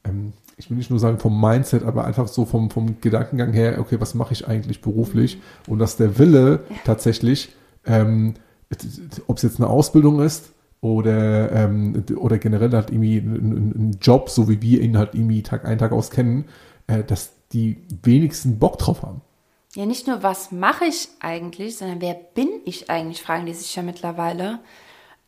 Speaker 2: ähm, ich will nicht nur sagen vom Mindset, aber einfach so vom, vom Gedankengang her, okay, was mache ich eigentlich beruflich? Und dass der Wille tatsächlich ähm, ob es jetzt eine Ausbildung ist oder, ähm, oder generell halt irgendwie ein, Job, so wie wir ihn halt irgendwie Tag ein, Tag aus kennen, äh, dass die wenigsten Bock drauf haben.
Speaker 1: Ja, nicht nur, was mache ich eigentlich, sondern wer bin ich eigentlich, fragen die sich ja mittlerweile.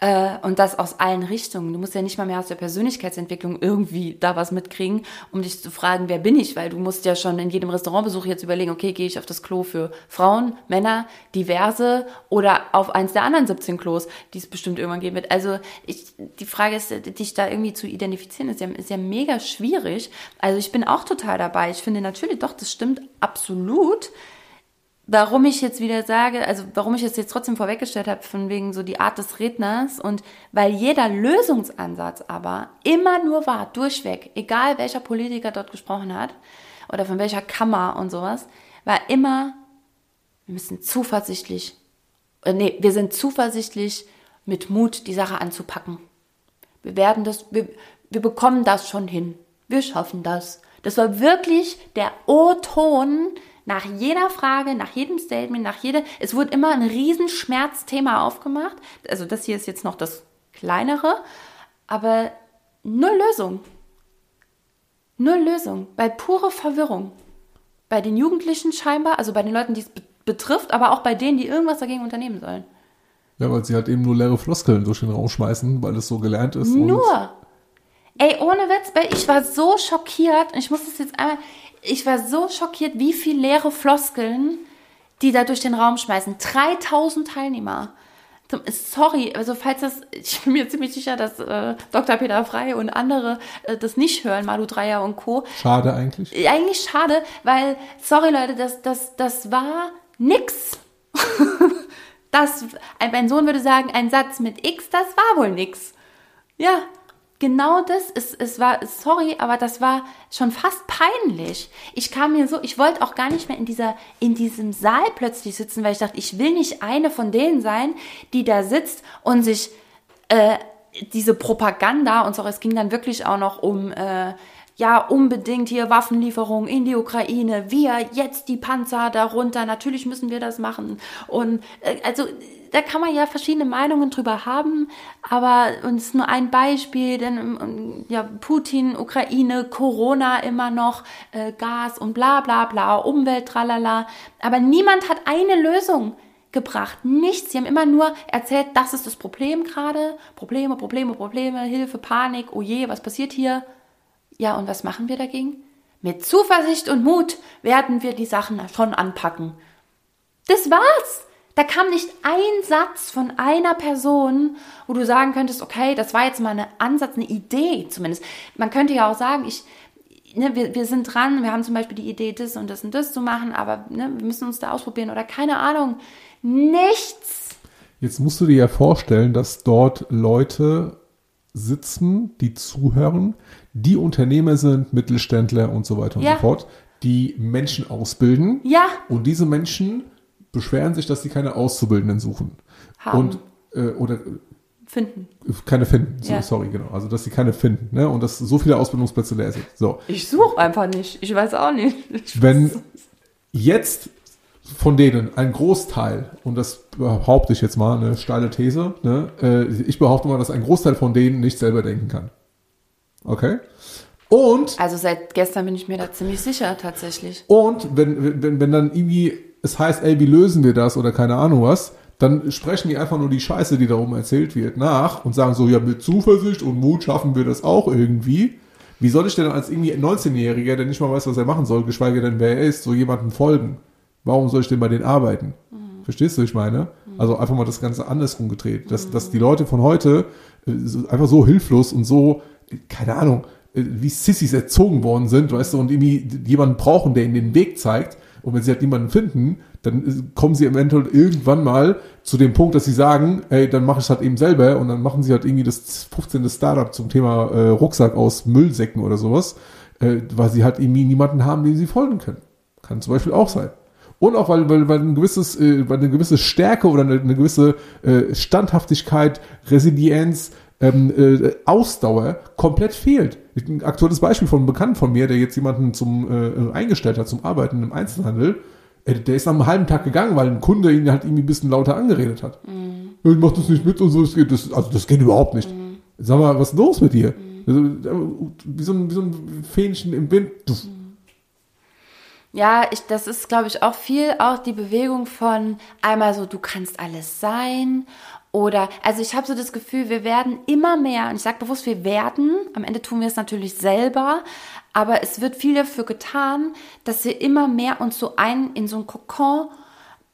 Speaker 1: Äh, und das aus allen Richtungen. Du musst ja nicht mal mehr aus der Persönlichkeitsentwicklung irgendwie da was mitkriegen, um dich zu fragen, wer bin ich? Weil du musst ja schon in jedem Restaurantbesuch jetzt überlegen, okay, gehe ich auf das Klo für Frauen, Männer, diverse oder auf eins der anderen 17 Klos, die es bestimmt irgendwann geben wird. Also ich, die Frage ist, dich da irgendwie zu identifizieren, ist ja, ist ja mega schwierig. Also ich bin auch total dabei. Ich finde natürlich, doch, das stimmt absolut. Warum ich jetzt wieder sage, also warum ich es jetzt trotzdem vorweggestellt habe, von wegen so die Art des Redners und weil jeder Lösungsansatz aber immer nur war, durchweg, egal welcher Politiker dort gesprochen hat oder von welcher Kammer und sowas, war immer, wir müssen zuversichtlich, äh, nee, wir sind zuversichtlich mit Mut, die Sache anzupacken. Wir werden das, wir, wir bekommen das schon hin. Wir schaffen das. Das war wirklich der O-Ton, nach jeder Frage, nach jedem Statement, nach jeder, es wurde immer ein Riesenschmerzthema aufgemacht. Also das hier ist jetzt noch das kleinere, aber null Lösung. Null Lösung, weil pure Verwirrung. Bei den Jugendlichen scheinbar, also bei den Leuten, die es betrifft, aber auch bei denen, die irgendwas dagegen unternehmen sollen.
Speaker 2: Ja, weil sie halt eben nur leere Floskeln durch den Raum schmeißen, weil es so gelernt ist.
Speaker 1: Nur. Ey, ohne Witz, ich war so schockiert. Ich muss das jetzt einmal ich war so schockiert, wie viel leere Floskeln die da durch den Raum schmeißen. 3000 Teilnehmer. Sorry, also falls das, [LAUGHS] ich bin mir ziemlich sicher, dass äh, Dr. Peter Frey und andere äh, das nicht hören, Malu Dreier und Co.
Speaker 2: Schade eigentlich.
Speaker 1: Eigentlich schade, weil, sorry Leute, das, das, das war nix. [LAUGHS] das, mein Sohn würde sagen, ein Satz mit X, das war wohl nix. Ja, genau das, es, es war, sorry, aber das war schon fast peinlich. Ich kam mir so, ich wollte auch gar nicht mehr in dieser, in diesem Saal plötzlich sitzen, weil ich dachte, ich will nicht eine von denen sein, die da sitzt und sich äh, diese Propaganda und so, es ging dann wirklich auch noch um äh, ja, unbedingt hier Waffenlieferungen in die Ukraine, wir jetzt die Panzer darunter, natürlich müssen wir das machen. Und äh, also da kann man ja verschiedene Meinungen drüber haben, aber uns nur ein Beispiel, denn ähm, ja, Putin, Ukraine, Corona immer noch, äh, Gas und bla bla bla, Umwelt, tralala. Aber niemand hat eine Lösung gebracht. Nichts. Sie haben immer nur erzählt, das ist das Problem gerade. Probleme, Probleme, Probleme, Hilfe, Panik, oh je, was passiert hier? Ja, und was machen wir dagegen? Mit Zuversicht und Mut werden wir die Sachen schon anpacken. Das war's. Da kam nicht ein Satz von einer Person, wo du sagen könntest, okay, das war jetzt mal ein Ansatz, eine Idee zumindest. Man könnte ja auch sagen, ich, ne, wir, wir sind dran, wir haben zum Beispiel die Idee, das und das und das zu machen, aber ne, wir müssen uns da ausprobieren oder keine Ahnung. Nichts.
Speaker 2: Jetzt musst du dir ja vorstellen, dass dort Leute sitzen, die zuhören, die Unternehmer sind, Mittelständler und so weiter und
Speaker 1: Ja.
Speaker 2: so fort, die Menschen ausbilden.
Speaker 1: Ja.
Speaker 2: Und diese Menschen beschweren sich, dass sie keine Auszubildenden suchen.
Speaker 1: Haben.
Speaker 2: Und, äh, oder
Speaker 1: Finden.
Speaker 2: keine finden. So,
Speaker 1: Ja.
Speaker 2: Sorry, genau. Also, dass sie keine finden. Ne? Und dass so viele Ausbildungsplätze leer sind. So.
Speaker 1: Ich suche einfach nicht. Ich weiß auch nicht. [LAUGHS] Ich
Speaker 2: Wenn jetzt von denen ein Großteil, und das behaupte ich jetzt mal, eine steile These, ne, äh, ich behaupte mal, dass ein Großteil von denen nicht selber denken kann. Okay? Und,
Speaker 1: Also seit gestern bin ich mir da ziemlich sicher, tatsächlich.
Speaker 2: und wenn, wenn, wenn dann irgendwie es heißt, ey, wie lösen wir das oder keine Ahnung was, dann sprechen die einfach nur die Scheiße, die da oben erzählt wird, nach und sagen so, ja, mit Zuversicht und Mut schaffen wir das auch irgendwie. Wie soll ich denn als irgendwie 19-Jähriger, der nicht mal weiß, was er machen soll, geschweige denn, wer er ist, so jemandem folgen? Warum soll ich denn bei denen arbeiten? Verstehst du, ich meine? Also einfach mal das Ganze andersrum gedreht. Dass, dass die Leute von heute äh, einfach so hilflos und so, keine Ahnung, äh, wie Sissys erzogen worden sind, weißt du, und irgendwie jemanden brauchen, der ihnen den Weg zeigt. Und wenn sie halt niemanden finden, dann kommen sie eventuell irgendwann mal zu dem Punkt, dass sie sagen, ey, dann mache ich es halt eben selber und dann machen sie halt irgendwie das 15. Startup zum Thema äh, Rucksack aus Müllsäcken oder sowas, äh, weil sie halt irgendwie niemanden haben, dem sie folgen können. Kann zum Beispiel auch sein. Und auch weil, weil, weil ein gewisses, äh, weil eine gewisse Stärke oder eine, eine gewisse äh, Standhaftigkeit, Resilienz, ähm, äh, Ausdauer komplett fehlt. Ein aktuelles Beispiel von einem Bekannten von mir, der jetzt jemanden zum äh, eingestellt hat zum Arbeiten im Einzelhandel, äh, der ist nach einem halben Tag gegangen, weil ein Kunde ihn halt irgendwie ein bisschen lauter angeredet hat. Ja, Ich mach das nicht mit und so, das geht, das, also das geht überhaupt nicht. Sag mal, was ist los mit dir? Also, äh, wie, so ein, wie so ein Fähnchen im Wind. Du,
Speaker 1: Ja, ich, das ist, glaube ich, auch viel auch die Bewegung von einmal so, du kannst alles sein. Oder, also ich habe so das Gefühl, wir werden immer mehr, und ich sage bewusst, wir werden, am Ende tun wir es natürlich selber, aber es wird viel dafür getan, dass wir immer mehr uns so ein, in so ein Kokon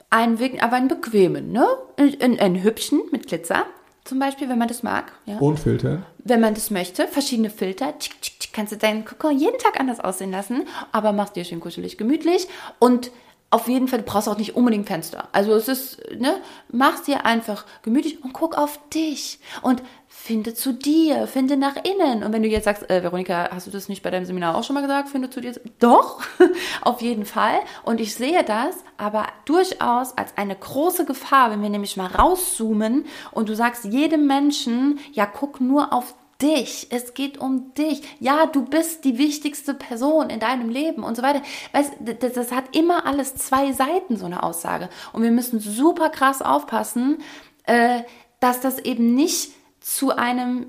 Speaker 1: einwickeln, aber einen bequemen, ne? In, in, einen hübschen mit Glitzer zum Beispiel, wenn man das mag. Ja.
Speaker 2: Und Filter.
Speaker 1: Wenn man das möchte, verschiedene Filter. Tschick, tschick, tschick, kannst du deinen Kokon jeden Tag anders aussehen lassen, aber machst dir schön kuschelig, gemütlich und auf jeden Fall, du brauchst auch nicht unbedingt Fenster. Also es ist, ne, mach's dir einfach gemütlich und guck auf dich und finde zu dir, finde nach innen. Und wenn du jetzt sagst, äh, Veronika, hast du das nicht bei deinem Seminar auch schon mal gesagt, finde zu dir? Doch, [LAUGHS] auf jeden Fall. Und ich sehe das, aber durchaus als eine große Gefahr, wenn wir nämlich mal rauszoomen und du sagst jedem Menschen, ja, guck nur auf dich. Es geht um dich. Ja, du bist die wichtigste Person in deinem Leben und so weiter. Weißt, das, das hat immer alles zwei Seiten, so eine Aussage. Und wir müssen super krass aufpassen, äh, dass das eben nicht zu einem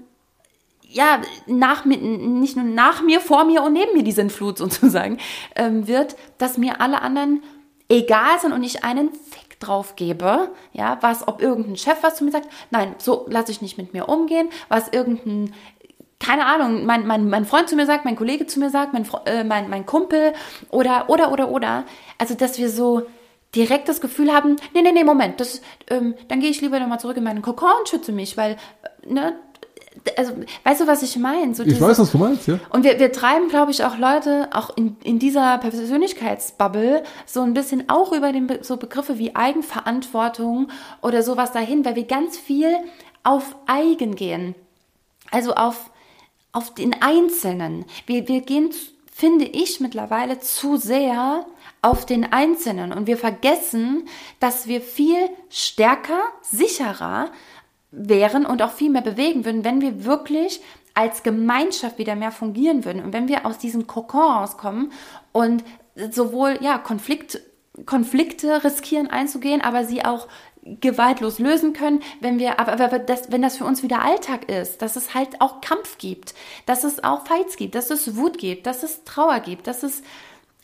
Speaker 1: ja, nach mir, nicht nur nach mir, vor mir und neben mir die Sintflut [LAUGHS] sozusagen, ähm, wird, dass mir alle anderen egal sind und ich einen Fick drauf gebe, ja, was, ob irgendein Chef was zu mir sagt, nein, so lasse ich nicht mit mir umgehen, was irgendein, keine Ahnung, mein, mein, mein Freund zu mir sagt, mein Kollege zu mir sagt, mein, äh, mein, mein Kumpel oder, oder, oder, oder, also, dass wir so, direkt das Gefühl haben, nee, nee, nee, Moment, das, ähm, dann gehe ich lieber nochmal zurück in meinen Kokon und schütze mich, weil, ne, also, weißt du, was ich meine? So
Speaker 2: ich weiß, was du meinst, ja.
Speaker 1: Und wir, wir treiben, glaube ich, auch Leute, auch in, in dieser Persönlichkeitsbubble, so ein bisschen auch über den Be so Begriffe wie Eigenverantwortung oder sowas dahin, weil wir ganz viel auf Eigen gehen. Also auf, auf den Einzelnen. Wir, wir gehen, finde ich, mittlerweile zu sehr auf den Einzelnen und wir vergessen, dass wir viel stärker, sicherer, wären und auch viel mehr bewegen würden, wenn wir wirklich als Gemeinschaft wieder mehr fungieren würden und wenn wir aus diesem Kokon rauskommen und sowohl ja Konflikt, Konflikte riskieren einzugehen, aber sie auch gewaltlos lösen können, wenn wir, aber, aber das, wenn das für uns wieder Alltag ist, dass es halt auch Kampf gibt, dass es auch Fights gibt, dass es Wut gibt, dass es Trauer gibt, dass es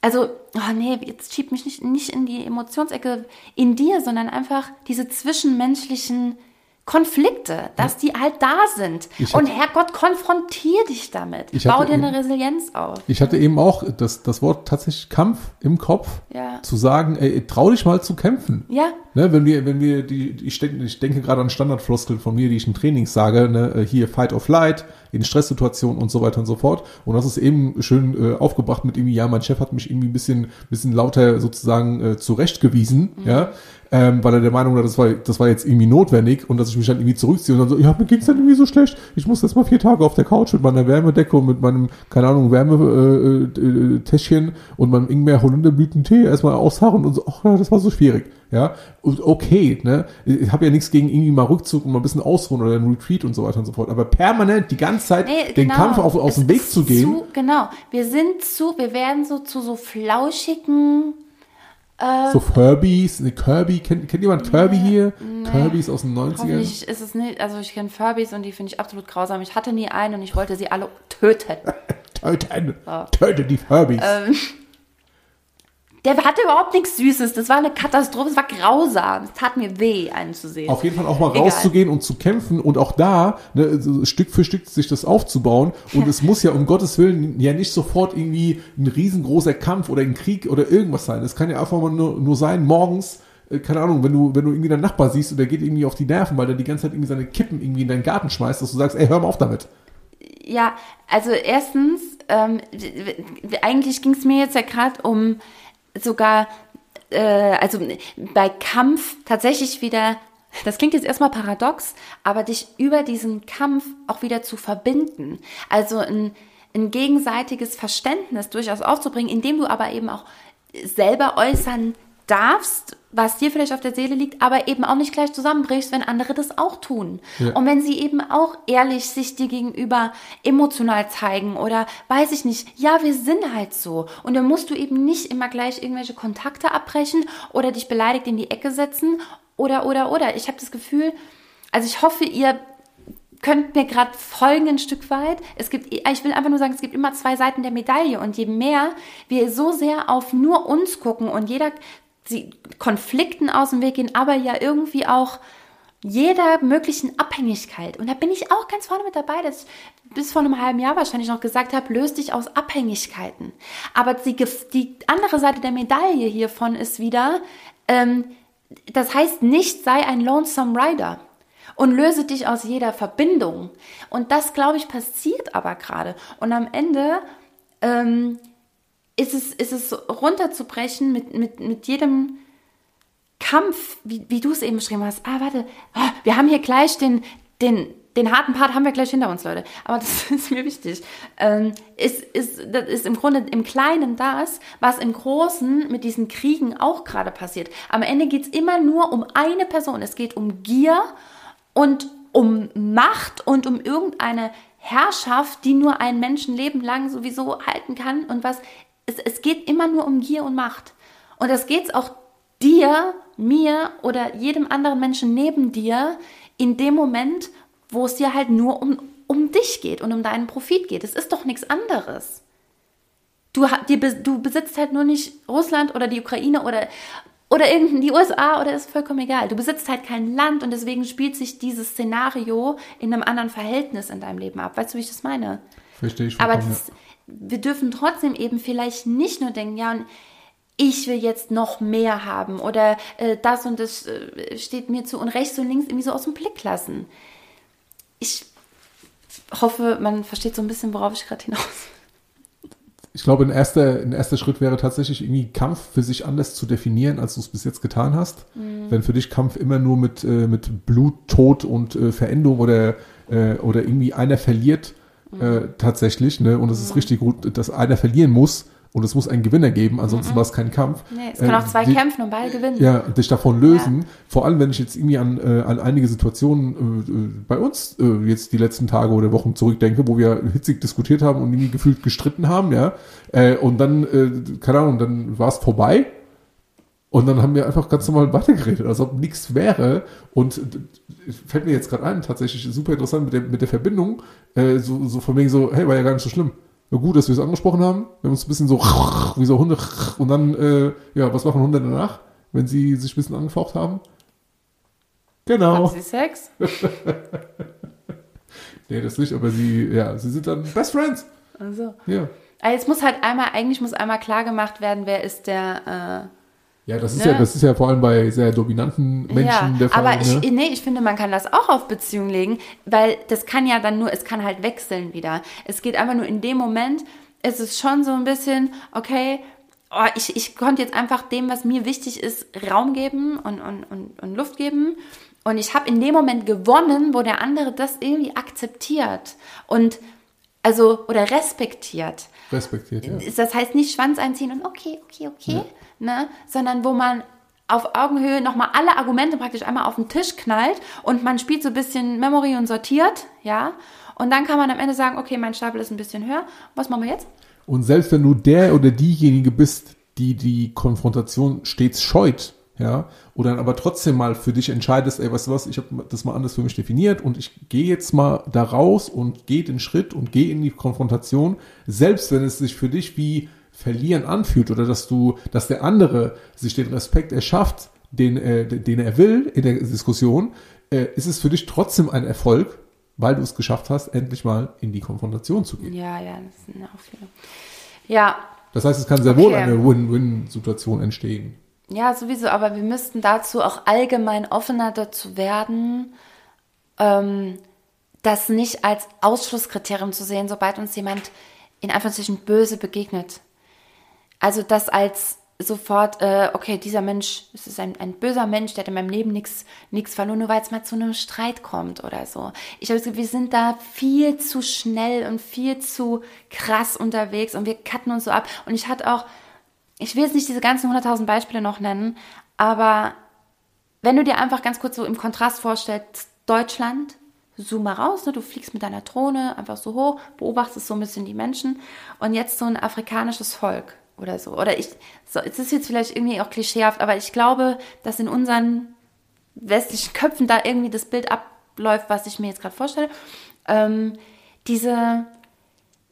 Speaker 1: also, oh nee, jetzt schiebt mich nicht, nicht in die Emotionsecke in dir, sondern einfach diese zwischenmenschlichen Konflikte, dass die halt da sind. Ich und Herrgott, konfrontier dich damit. Bau dir eine Resilienz auf.
Speaker 2: Ich hatte eben auch das, das Wort tatsächlich Kampf im Kopf, ja. zu sagen, ey, trau dich mal zu kämpfen.
Speaker 1: Ja.
Speaker 2: Ne, wenn wir, wenn wir die, ich denke, ich denke gerade an Standardfloskeln von mir, die ich in Trainings sage, ne, hier Fight or Flight, in Stresssituationen und so weiter und so fort. Und das ist eben schön äh, aufgebracht mit irgendwie, ja, mein Chef hat mich irgendwie ein bisschen, bisschen lauter sozusagen äh, zurechtgewiesen, mhm. ja ähm, weil er der Meinung war, das war, das war jetzt irgendwie notwendig und dass ich mich dann irgendwie zurückziehe und dann so, ja, mir ging's dann irgendwie so schlecht. Ich muss jetzt mal vier Tage auf der Couch mit meiner Wärmedecke und mit meinem, keine Ahnung, Wärmetäschchen äh, äh, und meinem Ingwer Holunderblütentee erstmal ausharren und so, ach ja, das war so schwierig. Ja, und okay, ne? Ich habe ja nichts gegen irgendwie mal Rückzug und mal ein bisschen ausruhen oder ein Retreat und so weiter und so fort. Aber permanent die ganze Zeit nee, den genau. Kampf auf, aus dem Weg zu gehen.
Speaker 1: Zu, genau. Wir sind zu, wir werden so zu so flauschigen
Speaker 2: äh, so Furbies, ne, Kirby, kennt, kennt jemand Kirby nee, hier? Nee. Kirbys aus den 90ern?
Speaker 1: Hoffentlich ist es nicht, also ich kenne Furbies und die finde ich absolut grausam. Ich hatte nie einen und ich wollte sie alle töten. [LAUGHS]
Speaker 2: töten. Oh. Töte die Furbies. Ähm,
Speaker 1: der hatte überhaupt nichts Süßes. Das war eine Katastrophe. Es war grausam. Es tat mir weh, einen zu sehen.
Speaker 2: Auf jeden Fall auch mal Egal. rauszugehen und zu kämpfen und auch da ne, Stück für Stück sich das aufzubauen. Und es muss ja um Gottes Willen ja nicht sofort irgendwie ein riesengroßer Kampf oder ein Krieg oder irgendwas sein. Es kann ja einfach mal nur, nur sein, morgens äh, keine Ahnung, wenn du, wenn du irgendwie deinen Nachbar siehst und der geht irgendwie auf die Nerven, weil der die ganze Zeit irgendwie seine Kippen irgendwie in deinen Garten schmeißt, dass du sagst, ey, hör mal auf damit.
Speaker 1: Ja, also erstens, ähm, eigentlich ging es mir jetzt ja gerade um sogar, äh, also bei Kampf tatsächlich wieder, das klingt jetzt erstmal paradox, aber dich über diesen Kampf auch wieder zu verbinden. Also ein, ein gegenseitiges Verständnis durchaus aufzubringen, indem du aber eben auch selber äußern darfst, was dir vielleicht auf der Seele liegt, aber eben auch nicht gleich zusammenbrichst, wenn andere das auch tun. Ja. Und wenn sie eben auch ehrlich sich dir gegenüber emotional zeigen oder weiß ich nicht, ja, wir sind halt so. Und dann musst du eben nicht immer gleich irgendwelche Kontakte abbrechen oder dich beleidigt in die Ecke setzen oder, oder, oder. Ich habe das Gefühl, also ich hoffe, ihr könnt mir gerade folgen ein Stück weit. Es gibt, ich will einfach nur sagen, es gibt immer zwei Seiten der Medaille und je mehr wir so sehr auf nur uns gucken und jeder sie Konflikten aus dem Weg gehen, aber ja irgendwie auch jeder möglichen Abhängigkeit. Und da bin ich auch ganz vorne mit dabei, dass ich bis vor einem halben Jahr wahrscheinlich noch gesagt habe, löst dich aus Abhängigkeiten. Aber die, die andere Seite der Medaille hiervon ist wieder, ähm, das heißt nicht, sei ein Lonesome Rider und löse dich aus jeder Verbindung. Und das, glaube ich, passiert aber gerade. Und am Ende ähm, ist, es, ist es runterzubrechen mit, mit, mit jedem Kampf, wie, wie du es eben beschrieben hast. Ah, warte, ah, wir haben hier gleich den, den, den harten Part haben wir gleich hinter uns, Leute. Aber das [LAUGHS] ist mir wichtig. Ähm, ist, ist, das ist im Grunde im Kleinen das, was im Großen mit diesen Kriegen auch gerade passiert. Am Ende geht es immer nur um eine Person. Es geht um Gier und um Macht und um irgendeine Herrschaft, die nur ein Menschenleben lang sowieso halten kann. Und was, es, es geht immer nur um Gier und Macht. Und das geht es auch dir, mir oder jedem anderen Menschen neben dir in dem Moment, wo es dir halt nur um, um dich geht und um deinen Profit geht. Es ist doch nichts anderes. Du, dir, du besitzt halt nur nicht Russland oder die Ukraine oder, oder irgendein, die USA oder ist vollkommen egal. Du besitzt halt kein Land und deswegen spielt sich dieses Szenario in einem anderen Verhältnis in deinem Leben ab. Weißt du, wie ich das meine?
Speaker 2: Verstehe ich.
Speaker 1: Aber das, wir dürfen trotzdem eben vielleicht nicht nur denken, ja, und ich will jetzt noch mehr haben oder äh, das und das äh, steht mir zu und rechts und links irgendwie so aus dem Blick lassen. Ich hoffe, man versteht so ein bisschen, worauf ich gerade hinaus
Speaker 2: ich glaube, ein erster, ein erster Schritt wäre tatsächlich irgendwie Kampf für sich anders zu definieren, als du es bis jetzt getan hast. Mhm. Wenn für dich Kampf immer nur mit, äh, mit Blut, Tod und äh, Veränderung oder, äh, oder irgendwie einer verliert, äh, mhm. tatsächlich, ne, und es mhm. ist richtig gut, dass einer verlieren muss, und es muss einen Gewinner geben, ansonsten mhm. war es kein Kampf.
Speaker 1: Nee, es können auch zwei äh, kämpfen und beide gewinnen.
Speaker 2: Ja, dich davon lösen. Ja. Vor allem, wenn ich jetzt irgendwie an, äh, an einige Situationen äh, äh, bei uns äh, jetzt die letzten Tage oder Wochen zurückdenke, wo wir hitzig diskutiert haben und irgendwie gefühlt gestritten haben, ja. Äh, und dann, äh, keine Ahnung, dann war es vorbei. Und dann haben wir einfach ganz normal weitergeredet, als ob nichts wäre. Und fällt mir jetzt gerade ein, tatsächlich super interessant mit der, mit der Verbindung, äh, so, so von wegen so, hey, war ja gar nicht so schlimm ja, gut, dass wir es angesprochen haben. Wir haben uns ein bisschen so [LAUGHS] wie so Hunde [LAUGHS] und dann, äh, ja, was machen Hunde danach, wenn sie sich ein bisschen angefaucht haben? Genau.
Speaker 1: Haben sie Sex? [LAUGHS]
Speaker 2: nee, das nicht, aber sie, ja, sie sind dann Best Friends.
Speaker 1: Also.
Speaker 2: Ja.
Speaker 1: Aber jetzt muss halt einmal, eigentlich muss einmal klar gemacht werden, wer ist der, äh,
Speaker 2: ja, das ist ne? ja, das ist ja vor allem bei sehr dominanten Menschen ja, der Fall.
Speaker 1: Aber ich, ne? nee, ich finde, man kann das auch auf Beziehungen legen, weil das kann ja dann nur, es kann halt wechseln wieder. Es geht einfach nur in dem Moment, es ist schon so ein bisschen, okay, oh, ich, ich konnte jetzt einfach dem, was mir wichtig ist, Raum geben und, und, und, und Luft geben. Und ich habe in dem Moment gewonnen, wo der andere das irgendwie akzeptiert und also oder respektiert.
Speaker 2: Respektiert, ja.
Speaker 1: Das heißt nicht Schwanz einziehen und okay, okay, okay, ja ne? sondern wo man auf Augenhöhe nochmal alle Argumente praktisch einmal auf den Tisch knallt und man spielt so ein bisschen Memory und sortiert, ja. Und dann kann man am Ende sagen, okay, mein Stapel ist ein bisschen höher. Was machen wir jetzt?
Speaker 2: Und selbst wenn du der oder diejenige bist, die die Konfrontation stets scheut, ja, oder aber trotzdem mal für dich entscheidest, ey, weißt du was, ich habe das mal anders für mich definiert und ich gehe jetzt mal da raus und gehe den Schritt und gehe in die Konfrontation, selbst wenn es sich für dich wie Verlieren anfühlt oder dass du, dass der andere sich den Respekt erschafft, den, äh, den er will in der Diskussion, äh, ist es für dich trotzdem ein Erfolg, weil du es geschafft hast, endlich mal in die Konfrontation zu gehen.
Speaker 1: Ja, ja, das sind auch viele. Ja.
Speaker 2: Das heißt, es kann sehr okay. wohl eine Win-Win-Situation entstehen.
Speaker 1: Ja, sowieso, aber wir müssten dazu auch allgemein offener dazu werden, ähm, das nicht als Ausschlusskriterium zu sehen, sobald uns jemand in Anführungszeichen böse begegnet. Also das als sofort, äh, okay, dieser Mensch, es ist ein, ein böser Mensch, der hat in meinem Leben nichts verloren, nur weil es mal zu einem Streit kommt oder so. Ich habe wir sind da viel zu schnell und viel zu krass unterwegs und wir cutten uns so ab. Und ich hatte auch, ich will jetzt nicht diese ganzen 100.000 Beispiele noch nennen, aber wenn du dir einfach ganz kurz so im Kontrast vorstellst, Deutschland, zoom mal raus, ne? du fliegst mit deiner Drohne einfach so hoch, beobachtest so ein bisschen die Menschen und jetzt so ein afrikanisches Volk oder so. Oder ich, so, es ist jetzt vielleicht irgendwie auch klischeehaft, aber ich glaube, dass in unseren westlichen Köpfen da irgendwie das Bild ab, abläuft, was ich mir jetzt gerade vorstelle. Ähm, diese,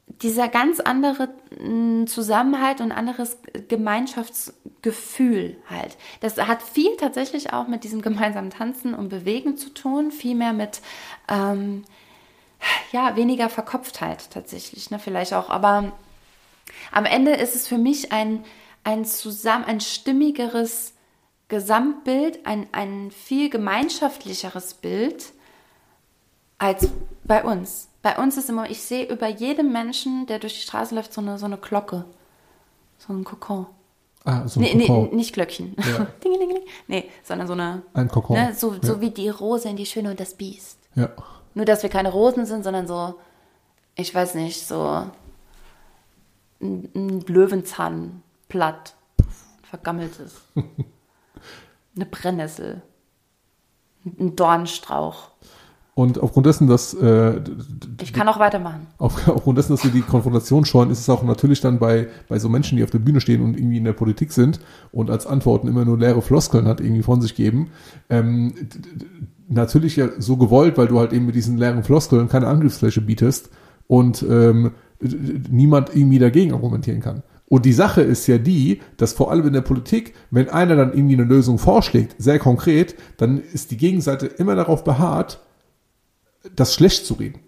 Speaker 1: dieser ganz andere mm, Zusammenhalt und anderes Gemeinschaftsgefühl halt. Das hat viel tatsächlich auch mit diesem gemeinsamen Tanzen und Bewegen zu tun, viel mehr mit ähm, ja, weniger Verkopftheit tatsächlich, ne, vielleicht auch. Aber am Ende ist es für mich ein, ein zusammen, ein stimmigeres Gesamtbild, ein, ein viel gemeinschaftlicheres Bild als bei uns. Bei uns ist immer, ich sehe über jedem Menschen, der durch die Straße läuft, so eine, so eine Glocke. So ein Kokon.
Speaker 2: Ah, so ein
Speaker 1: Nee, nee,
Speaker 2: Kokon.
Speaker 1: nicht Glöckchen.
Speaker 2: Ja. [LAUGHS]
Speaker 1: Ding, ding, ding. Nee, sondern so eine.
Speaker 2: Ein Kokon.
Speaker 1: Ne, so, so
Speaker 2: ja.
Speaker 1: wie die Rose in die Schöne und das Biest.
Speaker 2: ja.
Speaker 1: Nur, dass wir keine Rosen sind, sondern so, ich weiß nicht, so ein, ein Löwenzahnblatt, vergammeltes. [LAUGHS] Eine Brennnessel. Ein Dornstrauch.
Speaker 2: Und aufgrund dessen, dass äh,
Speaker 1: Ich kann auch weitermachen. [LAUGHS]
Speaker 2: auf, aufgrund dessen, dass wir die Konfrontation scheuen, ist es auch natürlich dann bei, bei so Menschen, die auf der Bühne stehen und irgendwie in der Politik sind und als Antworten immer nur leere Floskeln hat irgendwie von sich geben, ähm, natürlich ja so gewollt, weil du halt eben mit diesen leeren Floskeln keine Angriffsfläche bietest und ähm, niemand irgendwie dagegen argumentieren kann. Und die Sache ist ja die, dass vor allem in der Politik, wenn einer dann irgendwie eine Lösung vorschlägt, sehr konkret, dann ist die Gegenseite immer darauf beharrt, das schlecht zu reden.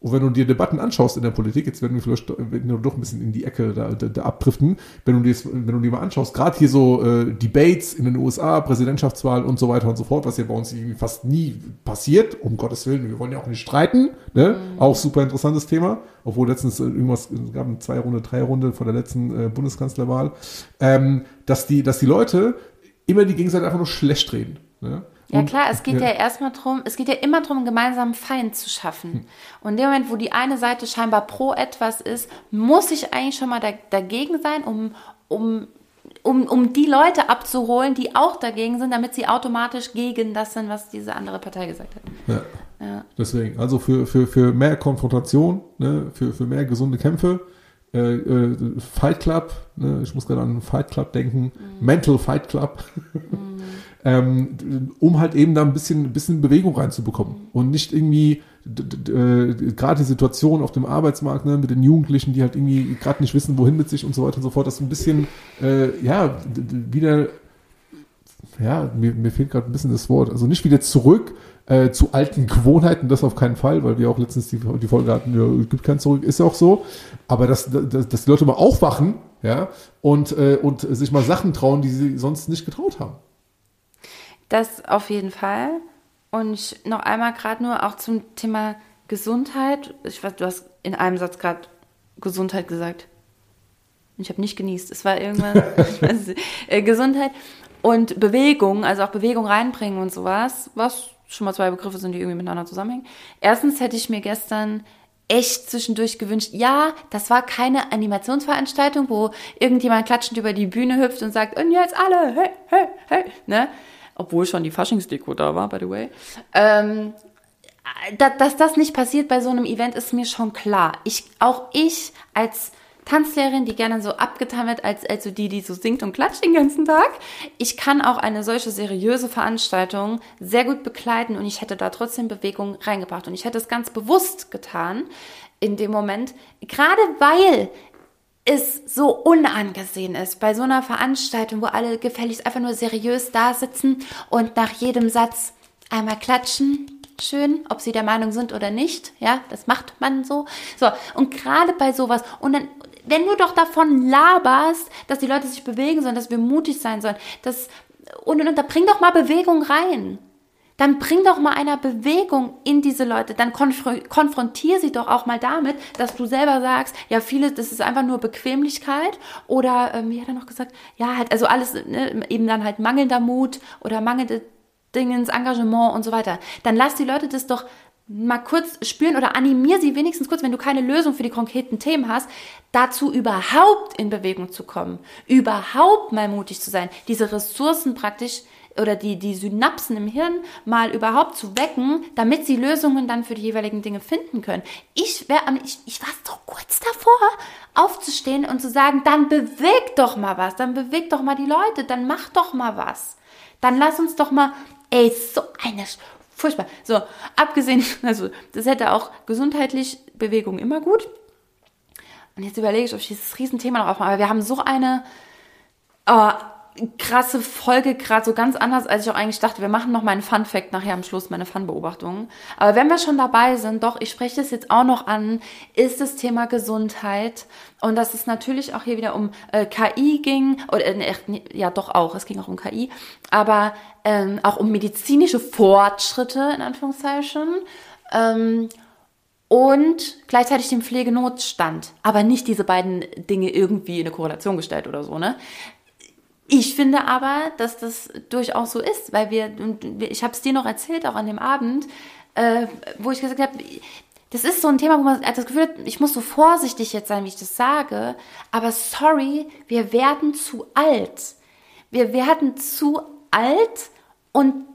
Speaker 2: Und wenn du dir Debatten anschaust in der Politik, jetzt werden wir vielleicht werden wir doch ein bisschen in die Ecke da, da, da abdriften, wenn du, dir, wenn du dir mal anschaust, gerade hier so äh, Debates in den USA, Präsidentschaftswahlen und so weiter und so fort, was ja bei uns irgendwie fast nie passiert, um Gottes Willen, wir wollen ja auch nicht streiten, ne? auch super interessantes Thema, obwohl letztens äh, irgendwas, es gab eine zwei Runde, drei Runde vor der letzten äh, Bundeskanzlerwahl, ähm, dass, die, dass die Leute immer die Gegenseite einfach nur schlecht reden. Ne?
Speaker 1: Ja klar, es geht ja, erstmal drum, es geht ja immer darum, einen gemeinsamen Feind zu schaffen. Und in dem Moment, wo die eine Seite scheinbar pro etwas ist, muss ich eigentlich schon mal da, dagegen sein, um, um, um, um die Leute abzuholen, die auch dagegen sind, damit sie automatisch gegen das sind, was diese andere Partei gesagt hat.
Speaker 2: Ja.
Speaker 1: Ja.
Speaker 2: Deswegen, also für, für, für mehr Konfrontation, ne, für, für mehr gesunde Kämpfe, äh, äh, Fight Club, ne, ich muss gerade an Fight Club denken, Mental Fight Club, ähm, um halt eben da ein bisschen, bisschen Bewegung reinzubekommen und nicht irgendwie äh, gerade die Situation auf dem Arbeitsmarkt ne, mit den Jugendlichen, die halt irgendwie gerade nicht wissen, wohin mit sich und so weiter und so fort, das ein bisschen äh, ja wieder ja, mir, mir fehlt gerade ein bisschen das Wort. Also nicht wieder zurück äh, zu alten [LAUGHS] Gewohnheiten, das auf keinen Fall, weil wir auch letztens die, die Folge hatten, ja, gibt kein Zurück, ist ja auch so. Aber dass, dass, dass die Leute mal aufwachen, ja, und, äh, und sich mal Sachen trauen, die sie sonst nicht getraut haben.
Speaker 1: Das auf jeden Fall. Und noch einmal gerade nur auch zum Thema Gesundheit. Ich weiß, du hast in einem Satz gerade Gesundheit gesagt. Ich habe nicht genießt. Es war [LAUGHS] nicht. Äh, Gesundheit und Bewegung, also auch Bewegung reinbringen und sowas, was schon mal zwei Begriffe sind, die irgendwie miteinander zusammenhängen. Erstens hätte ich mir gestern echt zwischendurch gewünscht, ja, das war keine Animationsveranstaltung, wo irgendjemand klatschend über die Bühne hüpft und sagt, und jetzt alle, hey, hey, hey, ne? Obwohl schon die Faschingsdeko da war, by the way. Ähm, da, dass das nicht passiert bei so einem Event, ist mir schon klar. Ich, auch ich als Tanzlehrerin, die gerne so abgetan wird, als, als so die, die so singt und klatscht den ganzen Tag. Ich kann auch eine solche seriöse Veranstaltung sehr gut begleiten und ich hätte da trotzdem Bewegung reingebracht. Und ich hätte es ganz bewusst getan in dem Moment, gerade weil es so unangesehen ist bei so einer Veranstaltung, wo alle gefälligst einfach nur seriös da sitzen und nach jedem Satz einmal klatschen. Schön, ob sie der Meinung sind oder nicht. Ja, das macht man so. So, und gerade bei sowas, und dann, wenn du doch davon laberst, dass die Leute sich bewegen sollen, dass wir mutig sein sollen, das, und, und, und da bring doch mal Bewegung rein dann bring doch mal einer Bewegung in diese Leute, dann konfr konfrontier sie doch auch mal damit, dass du selber sagst, ja, viele, das ist einfach nur Bequemlichkeit oder, ähm, wie hat er noch gesagt, ja, halt, also alles, ne, eben dann halt mangelnder Mut oder mangelnde Dingens, Engagement und so weiter. Dann lass die Leute das doch mal kurz spüren oder animier sie wenigstens kurz, wenn du keine Lösung für die konkreten Themen hast, dazu überhaupt in Bewegung zu kommen, überhaupt mal mutig zu sein, diese Ressourcen praktisch oder die, die Synapsen im Hirn mal überhaupt zu wecken, damit sie Lösungen dann für die jeweiligen Dinge finden können. Ich, wär, ich, ich war so kurz davor, aufzustehen und zu sagen, dann beweg doch mal was, dann beweg doch mal die Leute, dann mach doch mal was. Dann lass uns doch mal, ey, so eine Furchtbar. So, abgesehen, [LAUGHS] also das hätte auch gesundheitlich Bewegung immer gut. Und jetzt überlege ich, ob ich dieses Riesenthema noch aufmache. Aber wir haben so eine oh, krasse Folge, gerade so ganz anders, als ich auch eigentlich dachte. Wir machen noch mal einen Fun-Fact nachher am Schluss, meine Fun-Beobachtungen. Aber wenn wir schon dabei sind, doch, ich spreche das jetzt auch noch an, ist das Thema Gesundheit. Und dass es natürlich auch hier wieder um äh, KI ging, oder äh, ja doch auch, es ging auch um KI, aber ähm, auch um medizinische Fortschritte, in Anführungszeichen. Ähm, und gleichzeitig den Pflegenotstand, aber nicht diese beiden Dinge irgendwie in eine Korrelation gestellt oder so, ne? Ich finde aber, dass das durchaus so ist, weil wir, ich habe es dir noch erzählt, auch an dem Abend, äh, wo ich gesagt habe, das ist so ein Thema, wo man das Gefühl hat, ich muss so vorsichtig jetzt sein, wie ich das sage, aber sorry, wir werden zu alt. Wir werden zu alt und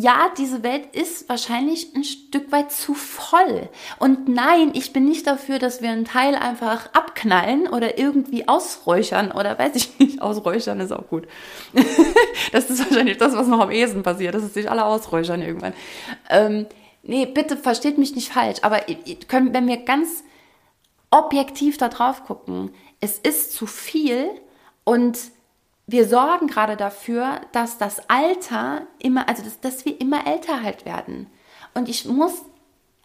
Speaker 1: ja, diese Welt ist wahrscheinlich ein Stück weit zu voll. Und nein, ich bin nicht dafür, dass wir einen Teil einfach abknallen oder irgendwie ausräuchern oder weiß ich nicht, [LAUGHS] ausräuchern ist auch gut. [LAUGHS] das ist wahrscheinlich das, was noch am ehesten passiert, dass es sich alle ausräuchern irgendwann. Ähm, nee, bitte versteht mich nicht falsch, aber können, wenn wir ganz objektiv da drauf gucken, es ist zu viel und wir sorgen gerade dafür, dass das Alter immer, also dass, dass wir immer älter halt werden. Und ich muss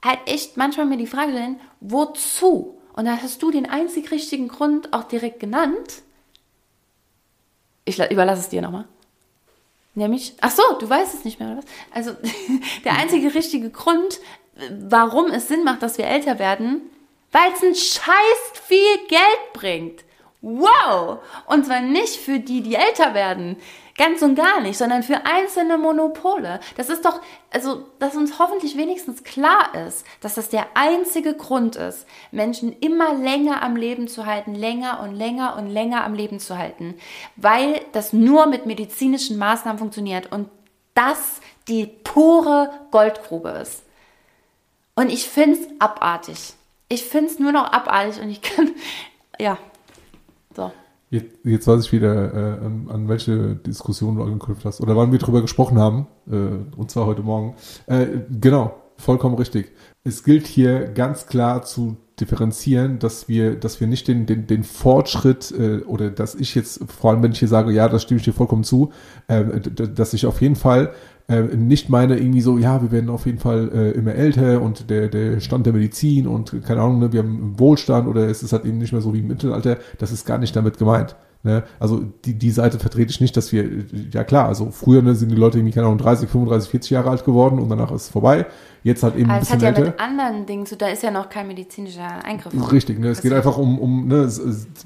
Speaker 1: halt echt manchmal mir die Frage stellen, wozu? Und da hast du den einzig richtigen Grund auch direkt genannt. Ich überlasse es dir nochmal. Nämlich, ach so, du weißt es nicht mehr, oder was? Also, [LAUGHS] der einzige richtige Grund, warum es Sinn macht, dass wir älter werden, weil es ein scheiß viel Geld bringt. Wow! Und zwar nicht für die, die älter werden. Ganz und gar nicht, sondern für einzelne Monopole. Das ist doch, also, dass uns hoffentlich wenigstens klar ist, dass das der einzige Grund ist, Menschen immer länger am Leben zu halten, länger und länger und länger am Leben zu halten, weil das nur mit medizinischen Maßnahmen funktioniert und das die pure Goldgrube ist. Und ich finde es abartig. Ich finde es nur noch abartig und ich kann, [LAUGHS] ja, so.
Speaker 2: Jetzt, jetzt weiß ich wieder, äh, an, an, welche Diskussion du angeknüpft hast oder wann wir drüber gesprochen haben, äh, und zwar heute Morgen. Äh, genau, vollkommen richtig. Es gilt hier ganz klar zu differenzieren, dass wir, dass wir nicht den, den, den Fortschritt äh, oder dass ich jetzt, vor allem wenn ich hier sage, ja, das stimme ich dir vollkommen zu, äh, dass ich auf jeden Fall äh, nicht meine irgendwie so, ja, wir werden auf jeden Fall äh, immer älter und der, der Stand der Medizin und keine Ahnung, ne, wir haben Wohlstand oder es ist halt eben nicht mehr so wie im Mittelalter, das ist gar nicht damit gemeint. Ne? Also die, die Seite vertrete ich nicht, dass wir, ja klar, also früher ne, sind die Leute irgendwie, keine Ahnung, 30, 35, 40 Jahre alt geworden und danach ist es vorbei. Jetzt halt eben
Speaker 1: Aber
Speaker 2: ein bisschen
Speaker 1: es hat ja
Speaker 2: älter.
Speaker 1: mit anderen Dingen zu, da ist ja noch kein medizinischer Eingriff.
Speaker 2: Richtig, ne? es geht einfach um, um ne,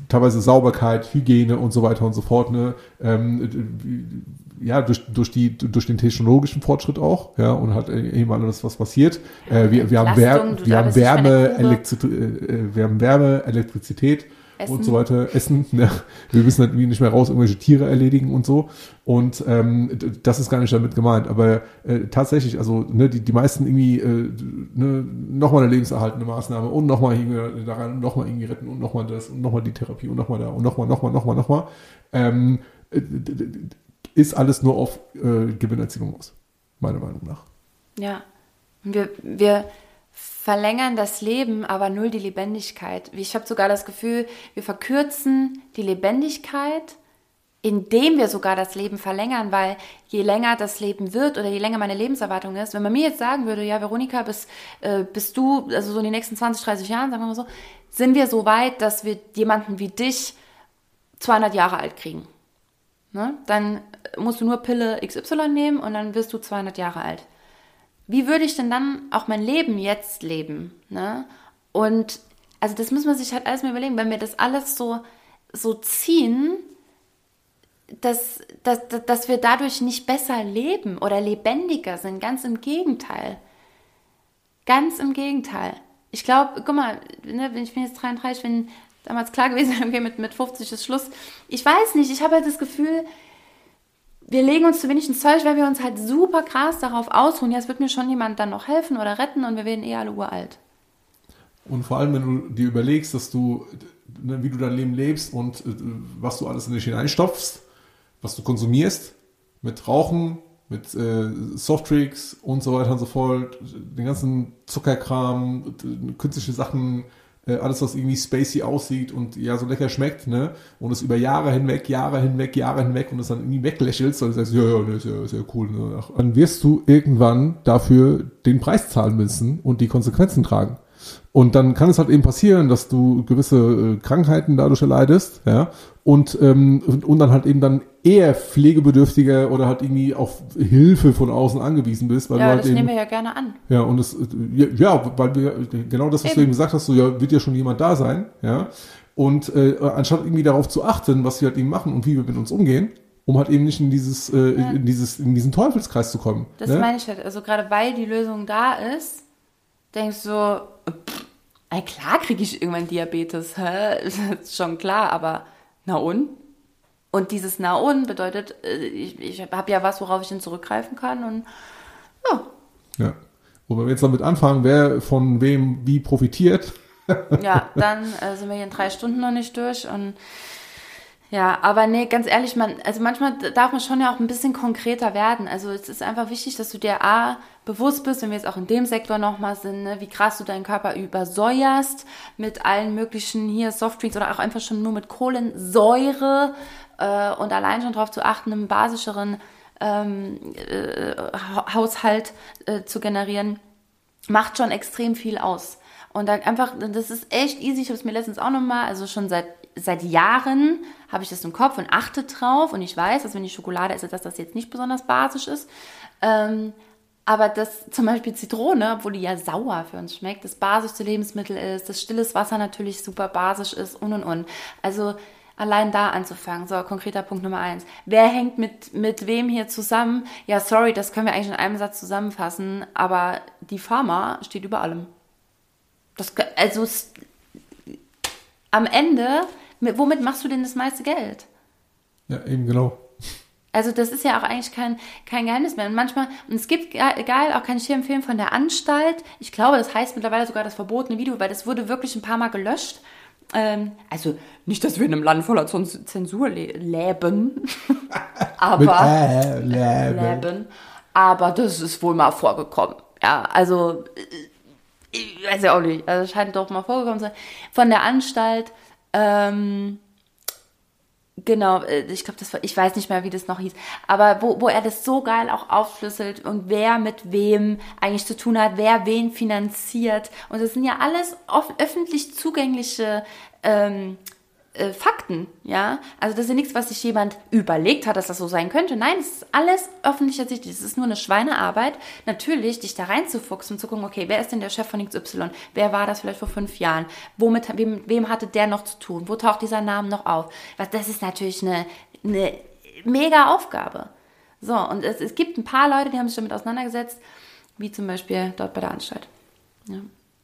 Speaker 2: teilweise Sauberkeit, Hygiene und so weiter und so fort. Ne? Ähm, ja, durch, durch, die, durch den technologischen Fortschritt auch, ja, und hat eben alles, was passiert. Äh, wir, wir, haben Wär, wir, haben Wärme, Elektri äh, wir haben Wärme, Elektrizität Essen. und so weiter, Essen. [LAUGHS] Ne? Wir müssen halt nicht mehr raus irgendwelche Tiere erledigen und so. Und ähm, das ist gar nicht damit gemeint. Aber äh, tatsächlich, also ne, die, die meisten irgendwie äh, ne, nochmal eine lebenserhaltende Maßnahme und nochmal irgendwie daran und nochmal irgendwie retten und nochmal das und nochmal die Therapie und nochmal da und nochmal, nochmal, nochmal, nochmal. Ähm, ist alles nur auf äh, Gewinnerzielung aus, meiner Meinung nach.
Speaker 1: Ja, wir, wir verlängern das Leben, aber null die Lebendigkeit. Ich habe sogar das Gefühl, wir verkürzen die Lebendigkeit, indem wir sogar das Leben verlängern, weil je länger das Leben wird oder je länger meine Lebenserwartung ist, wenn man mir jetzt sagen würde, ja, Veronika, bis, äh, bist du, also so in den nächsten 20, 30 Jahren, sagen wir mal so, sind wir so weit, dass wir jemanden wie dich 200 Jahre alt kriegen. Ne? Dann musst du nur Pille XY nehmen und dann wirst du 200 Jahre alt. Wie würde ich denn dann auch mein Leben jetzt leben? Ne? Und also das muss man sich halt alles mal überlegen, wenn wir das alles so, so ziehen, dass, dass, dass wir dadurch nicht besser leben oder lebendiger sind. Ganz im Gegenteil. Ganz im Gegenteil. Ich glaube, guck mal, ne, ich bin jetzt 33, wenn damals klar gewesen, [LAUGHS] okay, mit, mit 50 ist Schluss. Ich weiß nicht, ich habe halt das Gefühl, wir legen uns zu wenig ins Zeug, weil wir uns halt super krass darauf ausruhen. Ja, es wird mir schon jemand dann noch helfen oder retten und wir werden eh alle uralt.
Speaker 2: Und vor allem, wenn du dir überlegst, dass du, ne, wie du dein Leben lebst und äh, was du alles in dich hineinstopfst, was du konsumierst, mit Rauchen, mit äh, Softdrinks und so weiter und so fort, den ganzen Zuckerkram, äh, künstliche Sachen, alles, was irgendwie spacey aussieht und ja so lecker schmeckt, ne? Und es über Jahre hinweg, Jahre hinweg, Jahre hinweg und es dann irgendwie weglächelst und sagst, ja, ja, ne, ist ja, ist ja cool. Ne? Dann wirst du irgendwann dafür den Preis zahlen müssen und die Konsequenzen tragen. Und dann kann es halt eben passieren, dass du gewisse äh, Krankheiten dadurch erleidest, ja, und, ähm, und, dann halt eben dann eher pflegebedürftiger oder halt irgendwie auf Hilfe von außen angewiesen bist, weil
Speaker 1: Ja,
Speaker 2: du halt
Speaker 1: das
Speaker 2: eben,
Speaker 1: nehmen wir ja gerne an.
Speaker 2: ja, und es, ja, ja, weil wir, genau das, was du
Speaker 1: Eben.
Speaker 2: eben gesagt hast, so, ja, wird ja schon jemand da sein, ja. Und äh, anstatt irgendwie darauf zu achten, was wir halt eben machen und wie wir mit uns umgehen, um halt eben nicht in dieses, äh,
Speaker 1: Ja.
Speaker 2: in dieses, in diesen Teufelskreis zu kommen.
Speaker 1: Das
Speaker 2: ne?
Speaker 1: meine ich halt. Also gerade weil die Lösung da ist, denkst du so, pff, ey, klar kriege ich irgendwann Diabetes. Hä? [LAUGHS] ist schon klar, aber na und? Und dieses na und bedeutet, äh, ich, ich habe ja was, worauf ich dann zurückgreifen kann und ja,
Speaker 2: Ja. Wobei wir jetzt damit anfangen, wer von wem wie profitiert. [LAUGHS]
Speaker 1: Ja, dann äh, sind wir hier in drei Stunden noch nicht durch und ja, aber nee, ganz ehrlich, man, also manchmal darf man schon ja auch ein bisschen konkreter werden. Also es ist einfach wichtig, dass du dir A, bewusst bist, wenn wir jetzt auch in dem Sektor nochmal sind, ne, wie krass du deinen Körper übersäuerst mit allen möglichen hier Softdrinks oder auch einfach schon nur mit Kohlensäure äh, und allein schon darauf zu achten, einen basischeren ähm, äh, Ha- Haushalt äh, zu generieren macht schon extrem viel aus. Und dann einfach, das ist echt easy. Ich habe es mir letztens auch nochmal, also schon seit, seit Jahren habe ich das im Kopf und achte drauf. Und ich weiß, dass wenn ich Schokolade esse, dass das jetzt nicht besonders basisch ist. Ähm, aber das zum Beispiel Zitrone, obwohl die ja sauer für uns schmeckt, das basischste Lebensmittel ist, das stilles Wasser natürlich super basisch ist und und und. Also allein da anzufangen. So, konkreter Punkt Nummer eins. Wer hängt mit, mit wem hier zusammen? Ja, sorry, das können wir eigentlich in einem Satz zusammenfassen, aber die Pharma steht über allem. Das, also am Ende, mit, womit machst du denn das meiste Geld?
Speaker 2: Ja, eben genau.
Speaker 1: Also das ist ja auch eigentlich kein, kein Geheimnis mehr. Und manchmal, und es gibt, ge- geil, auch kann ich hier empfehlen, von der Anstalt, ich glaube, das heißt mittlerweile sogar das verbotene Video, weil das wurde wirklich ein paar Mal gelöscht. Ähm, also nicht, dass wir in einem Land voller Zens- Zensur le leben, [LAUGHS] aber
Speaker 2: äh, Leben.
Speaker 1: leben, aber das ist wohl mal vorgekommen. Ja, also äh, ich weiß ja auch nicht, also scheint doch mal vorgekommen zu sein. Von der Anstalt, ähm, Genau, äh, ich glaube, das war, ich weiß nicht mehr, wie das noch hieß, aber wo, wo er das so geil auch aufschlüsselt und wer mit wem eigentlich zu tun hat, wer wen finanziert. Und das sind ja alles off öffentlich zugängliche ähm, äh, Fakten, ja. Also das ist ja nichts, was sich jemand überlegt hat, dass das so sein könnte. Nein, es ist alles öffentlich ersichtlich. Es ist nur eine Schweinearbeit, natürlich dich da reinzufuchsen und zu gucken, okay, wer ist denn der Chef von XY? Wer war das vielleicht vor fünf Jahren? Womit, wem, wem hatte der noch zu tun? Wo taucht dieser Name noch auf? Das ist natürlich eine, eine mega Aufgabe. So, und es, es gibt ein paar Leute, die haben sich damit auseinandergesetzt, wie zum Beispiel dort bei der Anstalt. Ja.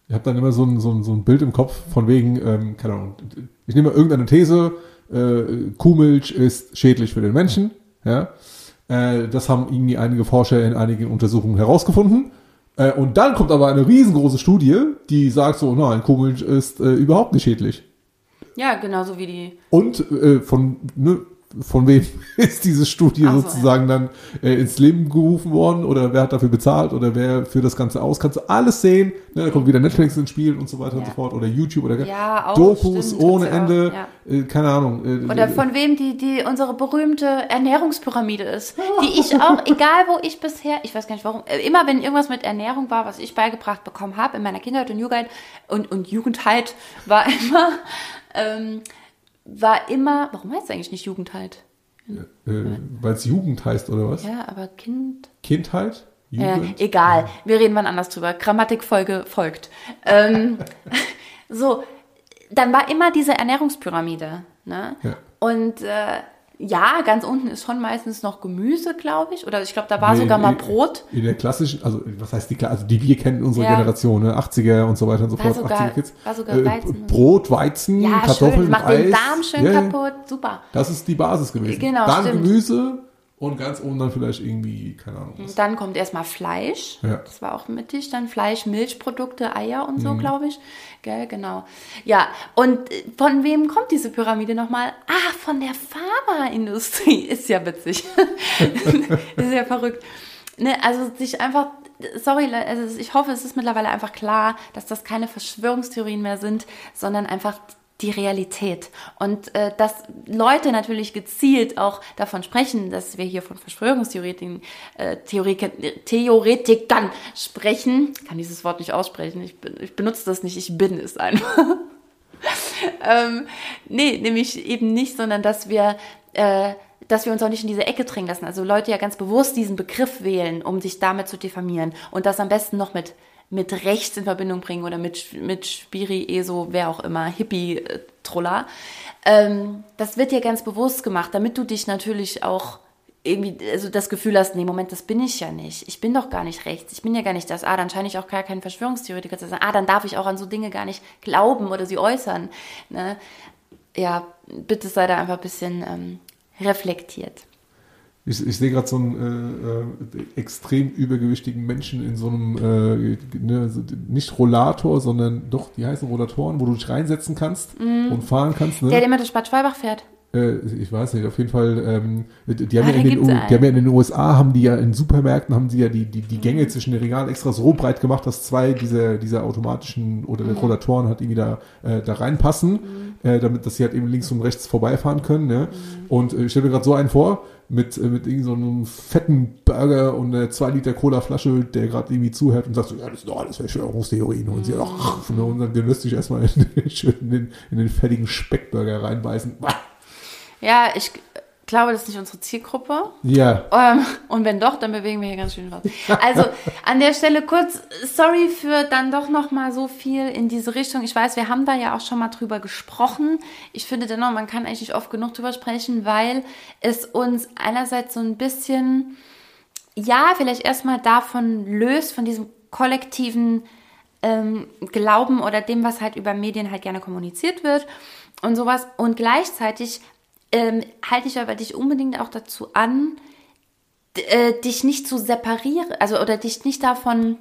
Speaker 2: Ich habe dann immer so ein, so, ein, so ein Bild im Kopf von wegen, ähm, keine Ahnung, ich nehme irgendeine These, äh, Kuhmilch ist schädlich für den Menschen, ja. Äh, das haben irgendwie einige Forscher in einigen Untersuchungen herausgefunden. Äh, und dann kommt aber eine riesengroße Studie, die sagt so, nein, Kuhmilch ist äh, überhaupt nicht schädlich.
Speaker 1: ja, genauso wie die
Speaker 2: Und äh, von, ne, von wem [LAUGHS] ist diese Studie
Speaker 1: so,
Speaker 2: sozusagen dann äh, ins Leben gerufen worden oder wer hat dafür bezahlt oder wer führt das Ganze aus? Kannst du alles sehen. Ne, da kommt wieder Netflix ins Spiel und so weiter und
Speaker 1: Ja.
Speaker 2: so fort oder YouTube oder
Speaker 1: Ja, auch,
Speaker 2: Dokus
Speaker 1: stimmt,
Speaker 2: ohne
Speaker 1: ja auch,
Speaker 2: Ende.
Speaker 1: ja.
Speaker 2: Äh, keine Ahnung. Äh,
Speaker 1: Oder von wem die, die unsere berühmte Ernährungspyramide ist. [LAUGHS] Die ich auch, egal wo ich bisher, ich weiß gar nicht warum, äh, immer wenn irgendwas mit Ernährung war, was ich beigebracht bekommen habe in meiner Kindheit und Jugend und, und Jugendheit, war [LAUGHS] immer, ähm, war immer, warum heißt es eigentlich nicht Jugendheit?
Speaker 2: äh, weil es Jugend heißt oder was?
Speaker 1: Ja, aber Kind.
Speaker 2: Kindheit?
Speaker 1: Ja,
Speaker 2: Jugend?
Speaker 1: egal, wir reden wann anders drüber. Grammatikfolge folgt. Ähm, [LAUGHS] so, dann war immer diese Ernährungspyramide. Ne?
Speaker 2: Ja.
Speaker 1: Und äh, ja, ganz unten ist schon meistens noch Gemüse, glaube ich. Oder ich glaube, da war
Speaker 2: Nee,
Speaker 1: sogar mal
Speaker 2: in-
Speaker 1: Brot.
Speaker 2: In der klassischen, also was heißt die, also die wir kennen, unsere
Speaker 1: Ja.
Speaker 2: Generation, ne? 80er und so weiter und so fort,
Speaker 1: sogar-
Speaker 2: 80er Kids.
Speaker 1: war sogar
Speaker 2: Äh,
Speaker 1: Weizen.
Speaker 2: Brot, Weizen,
Speaker 1: Ja,
Speaker 2: Kartoffeln,
Speaker 1: schön, macht
Speaker 2: Eis.
Speaker 1: den Darm schön
Speaker 2: ja.
Speaker 1: kaputt. Super.
Speaker 2: Das ist die Basis gewesen.
Speaker 1: Genau,
Speaker 2: Dann
Speaker 1: stimmt.
Speaker 2: Gemüse Und ganz oben dann vielleicht irgendwie, keine Ahnung. Was.
Speaker 1: Dann kommt erstmal Fleisch.
Speaker 2: Ja.
Speaker 1: Das war auch mittig. Dann Fleisch, Milchprodukte, Eier und
Speaker 2: Mhm.
Speaker 1: so, glaube ich. Gell, genau. Ja, und äh, von wem kommt diese Pyramide nochmal? Ah, von der Pharmaindustrie. [LAUGHS] Ist ja witzig. [LAUGHS] ist ja verrückt. Ne, also sich einfach, sorry, also ich hoffe, es ist mittlerweile einfach klar, dass das keine Verschwörungstheorien mehr sind, sondern einfach die Realität. Und äh, dass Leute natürlich gezielt auch davon sprechen, dass wir hier von Verschwörungstheoretikern äh, Theoretikern sprechen. Ich kann dieses Wort nicht aussprechen, ich, bin, ich benutze das nicht, ich bin es einfach. [LAUGHS] ähm, nee, nämlich eben nicht, sondern dass wir, äh, dass wir uns auch nicht in diese Ecke drängen lassen. Also Leute ja ganz bewusst diesen Begriff wählen, um sich damit zu diffamieren und das am besten noch mit mit rechts in Verbindung bringen oder mit mit Spiri, ESO, wer auch immer, Hippie, äh, Troller. Ähm, das wird dir ganz bewusst gemacht, damit du dich natürlich auch irgendwie also das Gefühl hast, nee, Moment, das bin ich ja nicht. Ich bin doch gar nicht rechts. Ich bin ja gar nicht das. Ah, dann scheine ich auch gar kein Verschwörungstheoretiker zu sein. Ah, dann darf ich auch an so Dinge gar nicht glauben oder sie äußern. Ne? Ja, bitte sei da einfach ein bisschen ähm, reflektiert.
Speaker 2: Ich, ich sehe gerade so einen äh, äh, extrem übergewichtigen Menschen in so einem, äh, ne, nicht Rollator, sondern doch, die heißen Rollatoren, wo du dich reinsetzen kannst und fahren kannst. Ne?
Speaker 1: Der, der immer durch Bad Schwalbach fährt.
Speaker 2: Äh, ich weiß nicht, auf jeden Fall, ähm, die, haben
Speaker 1: Ah,
Speaker 2: ja in den, U- die haben ja in den USA, haben die ja in Supermärkten, haben sie ja die, die, die Gänge zwischen den Regalen extra so breit gemacht, dass zwei dieser, dieser automatischen oder der Rollatoren halt irgendwie da, äh, da reinpassen, äh, damit, dass sie halt eben links und rechts vorbeifahren können. Ne? Und äh, ich stelle mir gerade so einen vor, mit, äh, mit irgend so einem fetten Burger und einer 2 Liter Cola-Flasche, der gerade irgendwie zuhört und sagt so, ja, das sind doch alles Verschwörungstheorien. Und sie, ach, und dann genüsslich erstmal [LAUGHS] in, in, den, in den fettigen Speckburger reinbeißen.
Speaker 1: Ja, ich glaube, das ist nicht unsere Zielgruppe.
Speaker 2: Ja,
Speaker 1: Ähm, und wenn doch, dann bewegen wir hier ganz schön was. Also an der Stelle kurz, sorry für dann doch noch mal so viel in diese Richtung. Ich weiß, wir haben da ja auch schon mal drüber gesprochen. Ich finde dennoch, man kann eigentlich nicht oft genug drüber sprechen, weil es uns einerseits so ein bisschen, ja, vielleicht erstmal davon löst, von diesem kollektiven ähm, Glauben oder dem, was halt über Medien halt gerne kommuniziert wird und sowas. Und gleichzeitig ähm, halte ich aber dich unbedingt auch dazu an, äh, dich nicht zu separieren, also oder dich nicht davon,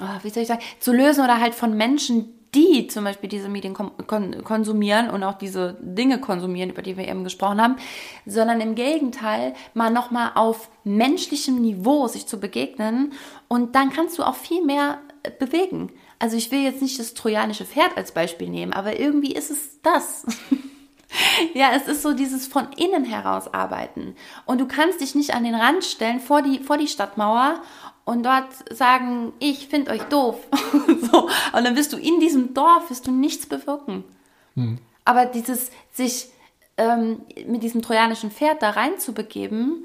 Speaker 1: oh, wie soll ich sagen, zu lösen oder halt von Menschen, die zum Beispiel diese Medien konsumieren und auch diese Dinge konsumieren, über die wir eben gesprochen haben, sondern im Gegenteil mal nochmal auf menschlichem Niveau sich zu begegnen und dann kannst du auch viel mehr äh, bewegen. Also ich will jetzt nicht das trojanische Pferd als Beispiel nehmen, aber irgendwie ist es das. [LAUGHS] Ja, es ist so dieses von innen heraus arbeiten. Und du kannst dich nicht an den Rand stellen vor die, vor die Stadtmauer und dort sagen, ich finde euch doof. [LAUGHS] so. Und dann wirst du in diesem Dorf, wirst du nichts bewirken. Aber dieses, sich ähm, mit diesem trojanischen Pferd da reinzubegeben,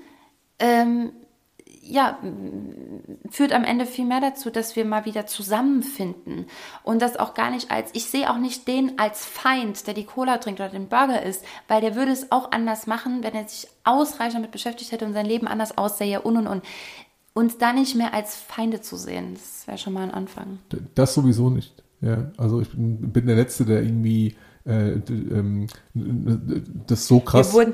Speaker 1: ähm, ja, führt am Ende viel mehr dazu, dass wir mal wieder zusammenfinden und das auch gar nicht als, ich sehe auch nicht den als Feind, der die Cola trinkt oder den Burger isst, weil der würde es auch anders machen, wenn er sich ausreichend damit beschäftigt hätte und sein Leben anders aussähe und und und. Uns da nicht mehr als Feinde zu sehen, das wäre schon mal ein Anfang.
Speaker 2: das sowieso nicht. Ja, also ich bin, bin der Letzte, der irgendwie äh, ähm, das so krass.
Speaker 1: Wir wurden,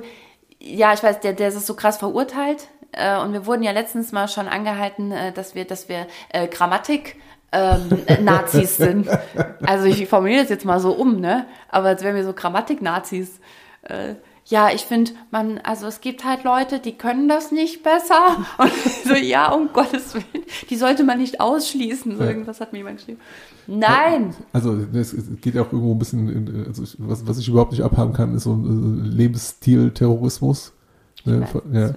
Speaker 1: ja, ich weiß, der, der ist so krass verurteilt. Äh, und wir wurden ja letztens mal schon angehalten, äh, dass wir, dass wir äh, Grammatik ähm, äh, Nazis sind. [LAUGHS] Also ich formuliere das jetzt mal so um, ne? Aber als wären wir so Grammatik-Nazis. Äh, ja, ich finde, man, also es gibt halt Leute, die können das nicht besser. [LAUGHS] Und so, ja, um Gottes Willen, die sollte man nicht ausschließen. So irgendwas hat mir jemand geschrieben. Nein!
Speaker 2: Also es geht auch irgendwo ein bisschen, in, also was, was ich überhaupt nicht abhaben kann, ist so ein äh, Lebensstil-Terrorismus. Ne,
Speaker 1: weiß,
Speaker 2: ja.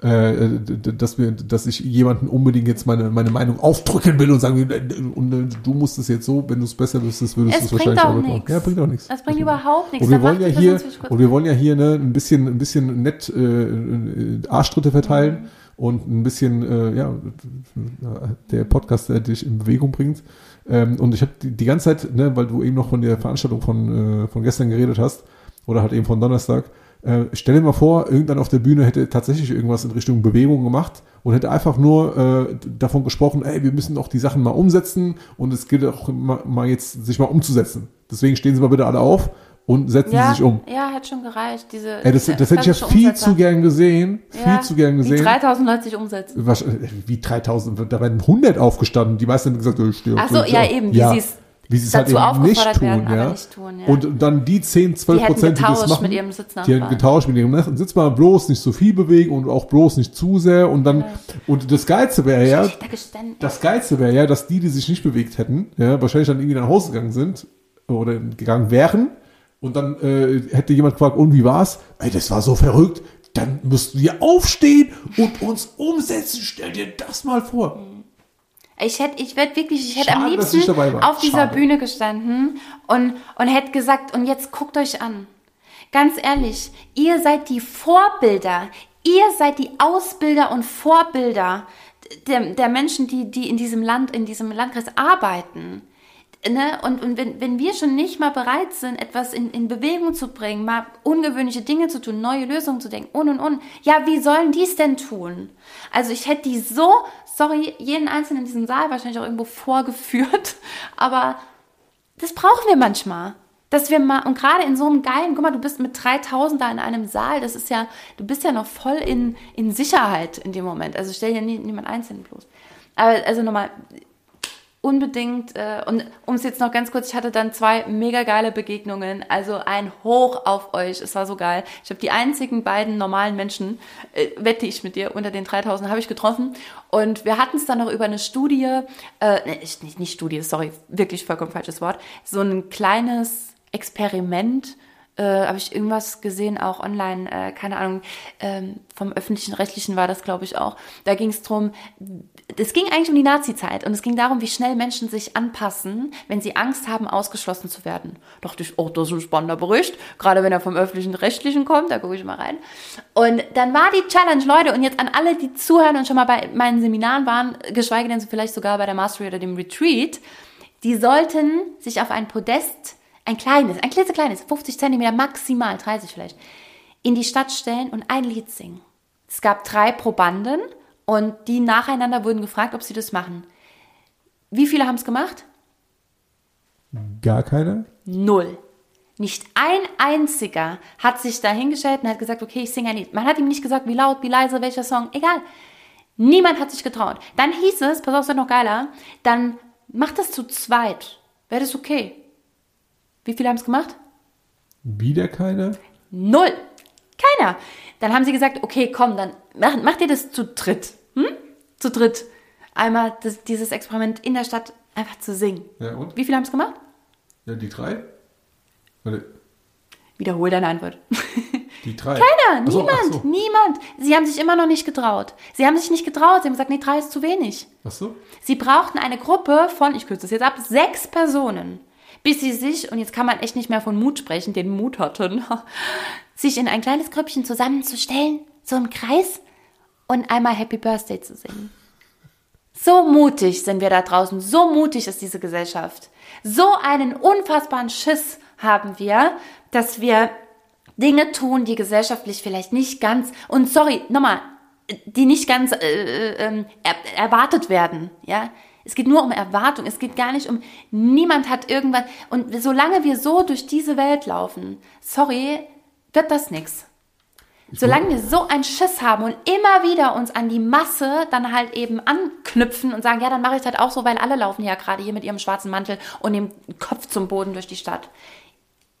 Speaker 1: was
Speaker 2: äh, d- dass wir, dass ich jemanden unbedingt jetzt meine, meine Meinung aufdrücken will und sagen will, äh, und äh, du musst es jetzt so, wenn du es besser wüsstest, würdest du
Speaker 1: Es
Speaker 2: es wahrscheinlich
Speaker 1: auch
Speaker 2: machen.
Speaker 1: nichts.
Speaker 2: Ja, bringt auch nichts.
Speaker 1: Das bringt überhaupt nichts.
Speaker 2: Und wir wollen ja hier, und wir wollen ja hier ne, ein bisschen, ein bisschen nett äh, äh, Arschtritte verteilen und ein bisschen, äh, ja, der Podcast, der dich in Bewegung bringt. Ähm, und ich habe die, die ganze Zeit, ne, weil du eben noch von der Veranstaltung von, äh, von gestern geredet hast, oder halt eben von Donnerstag, äh, stell dir mal vor, irgendwann auf der Bühne hätte tatsächlich irgendwas in Richtung Bewegung gemacht und hätte einfach nur äh, davon gesprochen, ey, wir müssen auch die Sachen mal umsetzen und es gilt auch mal, mal jetzt, sich mal umzusetzen. Deswegen stehen Sie mal bitte alle auf und setzen
Speaker 1: ja,
Speaker 2: sie sich um.
Speaker 1: Ja, hat schon gereicht. Diese,
Speaker 2: Ey, das, das hätte ich ja viel zu gern gesehen.
Speaker 1: Ja,
Speaker 2: viel zu gern
Speaker 1: Wie
Speaker 2: gesehen.
Speaker 1: 3000 Leute sich umsetzen.
Speaker 2: Was, äh, wie 3000, da werden 100 aufgestanden. Die meisten haben gesagt, oh, ich stehe
Speaker 1: Ach so, ja, eben, wie sie es
Speaker 2: wie sie es halt eben nicht tun,
Speaker 1: werden,
Speaker 2: ja.
Speaker 1: nicht tun, ja.
Speaker 2: Und dann die 10, 12
Speaker 1: Die
Speaker 2: Prozent, die das
Speaker 1: getauscht
Speaker 2: machen,
Speaker 1: mit ihrem
Speaker 2: die
Speaker 1: Sitznachbarn.
Speaker 2: hätten getauscht mit ihrem Sitzmann, bloß nicht so viel bewegen und auch bloß nicht zu sehr und dann, und das Geilste wäre ja, das Geilste wäre ja, dass die, die sich nicht bewegt hätten, ja, wahrscheinlich dann irgendwie nach Hause gegangen sind oder gegangen wären und dann äh, hätte jemand gefragt, und wie war's? Ey, das war so verrückt. Dann müssten wir aufstehen und uns umsetzen. Stell dir das mal vor.
Speaker 1: Ich hätte, ich werde wirklich, ich hätte
Speaker 2: Schade,
Speaker 1: am liebsten auf dieser
Speaker 2: Schade.
Speaker 1: Bühne gestanden und, und hätte gesagt, und jetzt guckt euch an. Ganz ehrlich, ihr seid die Vorbilder. Ihr seid die Ausbilder und Vorbilder der, der Menschen, die, die in diesem Land, in diesem Landkreis arbeiten. Ne? Und, und wenn, wenn wir schon nicht mal bereit sind, etwas in, in Bewegung zu bringen, mal ungewöhnliche Dinge zu tun, neue Lösungen zu denken und und und, ja, wie sollen die es denn tun? Also ich hätte die so, sorry, jeden Einzelnen in diesem Saal wahrscheinlich auch irgendwo [LAUGHS] vorgeführt, aber das brauchen wir manchmal. Dass wir mal, und gerade in so einem geilen, guck mal, du bist mit 3000 da in einem Saal, das ist ja, du bist ja noch voll in, in Sicherheit in dem Moment. Also stell dir nie, niemand einzeln bloß. Aber also nochmal, unbedingt, äh, und um es jetzt noch ganz kurz, ich hatte dann zwei mega geile Begegnungen, also ein Hoch auf euch, es war so geil. Ich habe die einzigen beiden normalen Menschen, äh, wette ich mit dir, unter den 3000 habe ich getroffen und wir hatten es dann noch über eine Studie, äh, nee, nicht, nicht Studie, sorry, wirklich vollkommen falsches Wort, so ein kleines Experiment, äh, habe ich irgendwas gesehen, auch online, äh, keine Ahnung, ähm, vom öffentlichen Rechtlichen war das, glaube ich, auch. Da ging es drum, es ging eigentlich um die Nazi-Zeit und es ging darum, wie schnell Menschen sich anpassen, wenn sie Angst haben, ausgeschlossen zu werden. Dachte ich, oh, das ist ein spannender Bericht, gerade wenn er vom öffentlichen Rechtlichen kommt, da gucke ich mal rein. Und dann war die Challenge, Leute, und jetzt an alle, die zuhören und schon mal bei meinen Seminaren waren, geschweige denn vielleicht sogar bei der Mastery oder dem Retreat, die sollten sich auf ein Podest, ein kleines, ein klitzekleines, 50 Zentimeter, maximal 30 vielleicht, in die Stadt stellen und ein Lied singen. Es gab drei Probanden und die nacheinander wurden gefragt, ob sie das machen. Wie viele haben es gemacht?
Speaker 2: Gar keine?
Speaker 1: Null. Nicht ein einziger hat sich da hingestellt und hat gesagt, okay, ich singe ein Lied. Man hat ihm nicht gesagt, wie laut, wie leise, welcher Song, egal. Niemand hat sich getraut. Dann hieß es, pass auf, es wird noch geiler, dann macht das zu zweit. Wäre das okay? Wie viele haben es gemacht?
Speaker 2: Wieder keine?
Speaker 1: Null. Keiner. Dann haben sie gesagt, okay, komm, dann macht, macht ihr das zu dritt. Hm? Zu dritt. Einmal das, dieses Experiment in der Stadt einfach zu singen.
Speaker 2: Ja, und?
Speaker 1: Wie viele haben es gemacht?
Speaker 2: Ja, die drei? Warte,
Speaker 1: Wiederhol deine Antwort.
Speaker 2: die drei?
Speaker 1: Keiner,
Speaker 2: so,
Speaker 1: niemand,
Speaker 2: so.
Speaker 1: niemand. Sie haben sich immer noch nicht getraut. Sie haben sich nicht getraut. Sie haben gesagt, nee, drei ist zu wenig.
Speaker 2: Ach so?
Speaker 1: Sie brauchten eine Gruppe von, ich kürze das jetzt ab, sechs Personen, bis sie sich, und jetzt kann man echt nicht mehr von Mut sprechen, den Mut hatten, [LAUGHS] sich in ein kleines Grüppchen zusammenzustellen, so im Kreis, und einmal Happy Birthday zu singen. So mutig sind wir da draußen, so mutig ist diese Gesellschaft. So einen unfassbaren Schiss haben wir, dass wir Dinge tun, die gesellschaftlich vielleicht nicht ganz, und sorry, nochmal, die nicht ganz äh, äh, ähm, er, erwartet werden, ja. Es geht nur um Erwartung, es geht gar nicht um, niemand hat irgendwas, und solange wir so durch diese Welt laufen, sorry, wird das nichts. Solange wir so einen Schiss haben und immer wieder uns an die Masse dann halt eben anknüpfen und sagen, ja, dann mache ich das halt auch so, weil alle laufen ja gerade hier mit ihrem schwarzen Mantel und dem Kopf zum Boden durch die Stadt.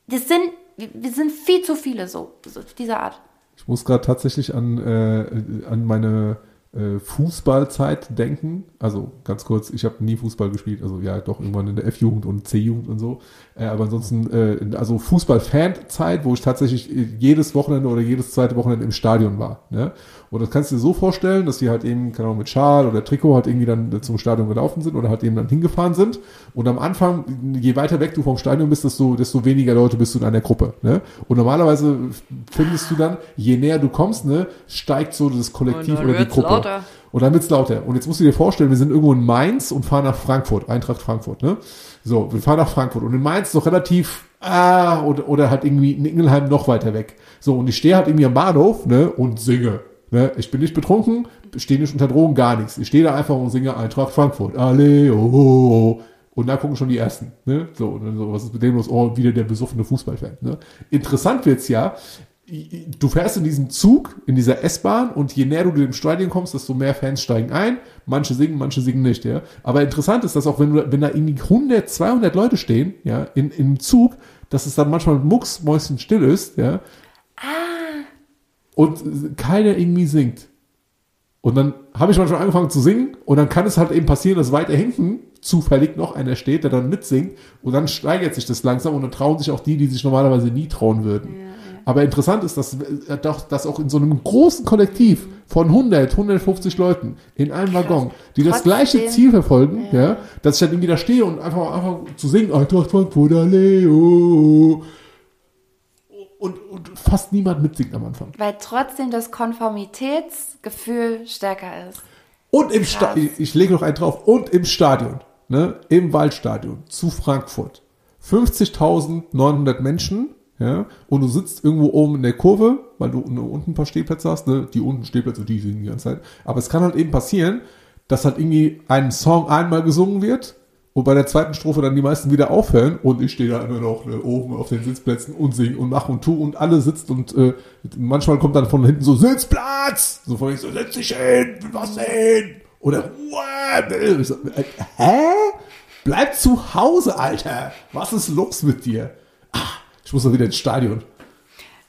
Speaker 1: Das sind, wir sind viel zu viele so, so dieser Art.
Speaker 2: Ich muss gerade tatsächlich an, äh, an meine äh, Fußballzeit denken. Also ganz kurz, ich habe nie Fußball gespielt, also ja doch irgendwann in der F-Jugend und C-Jugend und so. Äh, aber ansonsten, äh, also Fußball-Fan-Zeit, wo ich tatsächlich äh, jedes Wochenende oder jedes zweite Wochenende im Stadion war. Ne? Und das kannst du dir so vorstellen, dass die halt eben, keine Ahnung, mit Schal oder Trikot halt irgendwie dann zum Stadion gelaufen sind oder halt eben dann hingefahren sind. Und am Anfang, je weiter weg du vom Stadion bist, desto, desto weniger Leute bist du in einer Gruppe. Ne? Und normalerweise findest du dann, je näher du kommst, ne, steigt so das Kollektiv oder die Gruppe.
Speaker 1: lauter.
Speaker 2: Und dann wird's lauter. Und jetzt musst du dir vorstellen, wir sind irgendwo in Mainz und fahren nach Frankfurt, Eintracht Frankfurt, ne? So, wir fahren nach Frankfurt. Und in Mainz ist noch relativ, ah, oder, oder halt irgendwie in Ingelheim noch weiter weg. So, und ich stehe halt irgendwie am Bahnhof, ne, und singe. Ne? Ich bin nicht betrunken, stehe nicht unter Drogen, gar nichts. Ich stehe da einfach und singe Eintracht Frankfurt. Alle, oh, oh, oh. Und da gucken schon die ersten. Ne? So, und dann so, was ist mit dem los? Oh, wieder der besoffene Fußballfan. Ne? Interessant wird's ja, du fährst in diesem Zug, in dieser S-Bahn und je näher du dem Stadion kommst, desto mehr Fans steigen ein. Manche singen, manche singen nicht, ja. Aber interessant ist, dass auch wenn, du, wenn da irgendwie 100, 200 Leute stehen, ja, in, im Zug, dass es dann manchmal mucksmäuschen still ist, ja.
Speaker 1: Ah.
Speaker 2: Und keiner irgendwie singt. Und dann habe ich manchmal angefangen zu singen und dann kann es halt eben passieren, dass weiter hinten zufällig noch einer steht, der dann mitsingt und dann steigert sich das langsam und dann trauen sich auch die, die sich normalerweise nie trauen würden.
Speaker 1: Ja.
Speaker 2: Aber interessant ist, dass, äh, doch, dass auch in so einem großen Kollektiv von 100, 150 Leuten in einem Waggon, die das
Speaker 1: Trotzdem-
Speaker 2: gleiche Ziel verfolgen, ja. dass ich dann irgendwie da stehe und einfach, einfach zu singen, Eintracht Frankfurter Leo. Und, und fast niemand mitsingt am Anfang.
Speaker 1: Weil trotzdem das Konformitätsgefühl stärker ist.
Speaker 2: Und im Stadion, ich, ich lege noch einen drauf, und im Stadion, ne, im Waldstadion zu Frankfurt. 50.900 Menschen, ja, und du sitzt irgendwo oben in der Kurve, weil du unten ein paar Stehplätze hast, ne, die unten Stehplätze, die singen die ganze Zeit. Aber es kann halt eben passieren, dass halt irgendwie ein Song einmal gesungen wird und bei der zweiten Strophe dann die meisten wieder aufhören und ich stehe da immer noch ne, oben auf den Sitzplätzen und sing und mach und tu und alle sitzt und äh, manchmal kommt dann von hinten so Sitzplatz! So von ich so, setz dich hin, was denn? Oder Ruhe! Ich so, äh, hä? Bleib zu Hause, Alter! Was ist los mit dir? Ah, ich muss doch wieder ins Stadion.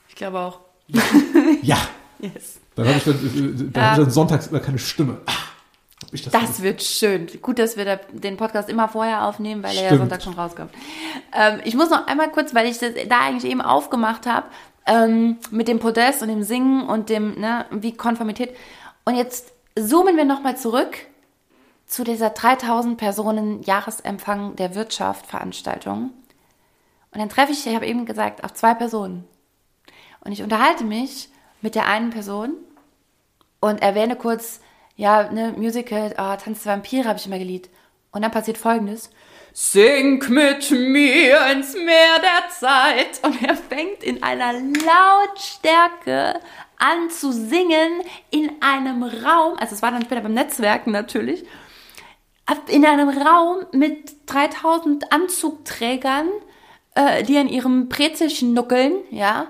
Speaker 1: Ich glaube auch.
Speaker 2: Ja! [LAUGHS]
Speaker 1: Yes.
Speaker 2: Dann habe ich dann, äh, dann hab ich dann sonntags immer keine Stimme. Ah, das,
Speaker 1: Das wird schön. Gut, dass wir da den Podcast immer vorher aufnehmen, weil er ja
Speaker 2: Stimmt.
Speaker 1: Sonntag schon rauskommt. Ähm, ich muss noch einmal kurz, weil ich das da eigentlich eben aufgemacht habe, ähm, mit dem Podest und dem Singen und dem, ne, wie Konformität. Und jetzt zoomen wir nochmal zurück zu dieser 3000 Personen Jahresempfang der Wirtschaft Veranstaltung. Und dann treffe ich, ich habe eben gesagt, auf zwei Personen. Und ich unterhalte mich mit der einen Person und erwähne kurz, ja, ne, Musical, oh, Tanz der Vampire habe ich immer geliebt. Und dann passiert folgendes. Sing mit mir ins Meer der Zeit. Und er fängt in einer Lautstärke an zu singen in einem Raum, also es war dann später beim Netzwerken natürlich, in einem Raum mit 3000 Anzugträgern, äh, die an ihrem Brezel schnuckeln, ja,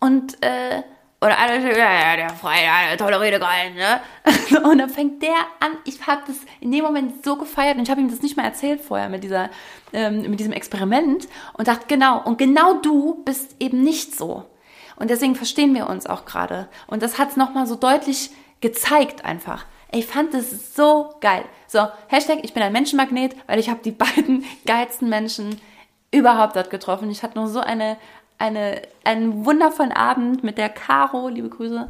Speaker 1: und, äh, oder alle, ja, ja, der Freie, ja, tolle Rede gehalten, ne? [LAUGHS] Und dann fängt der an, ich habe das in dem Moment so gefeiert und ich habe ihm das nicht mal erzählt vorher mit dieser, ähm, mit diesem Experiment und dachte, genau, und genau du bist eben nicht so. Und deswegen verstehen wir uns auch gerade. Und das hat es nochmal so deutlich gezeigt einfach. Ich fand das so geil. So, Hashtag, ich bin ein Menschenmagnet, weil ich habe die [LAUGHS] beiden geilsten Menschen überhaupt dort getroffen. Ich hatte nur so eine, eine, einen wundervollen Abend mit der Caro, liebe Grüße,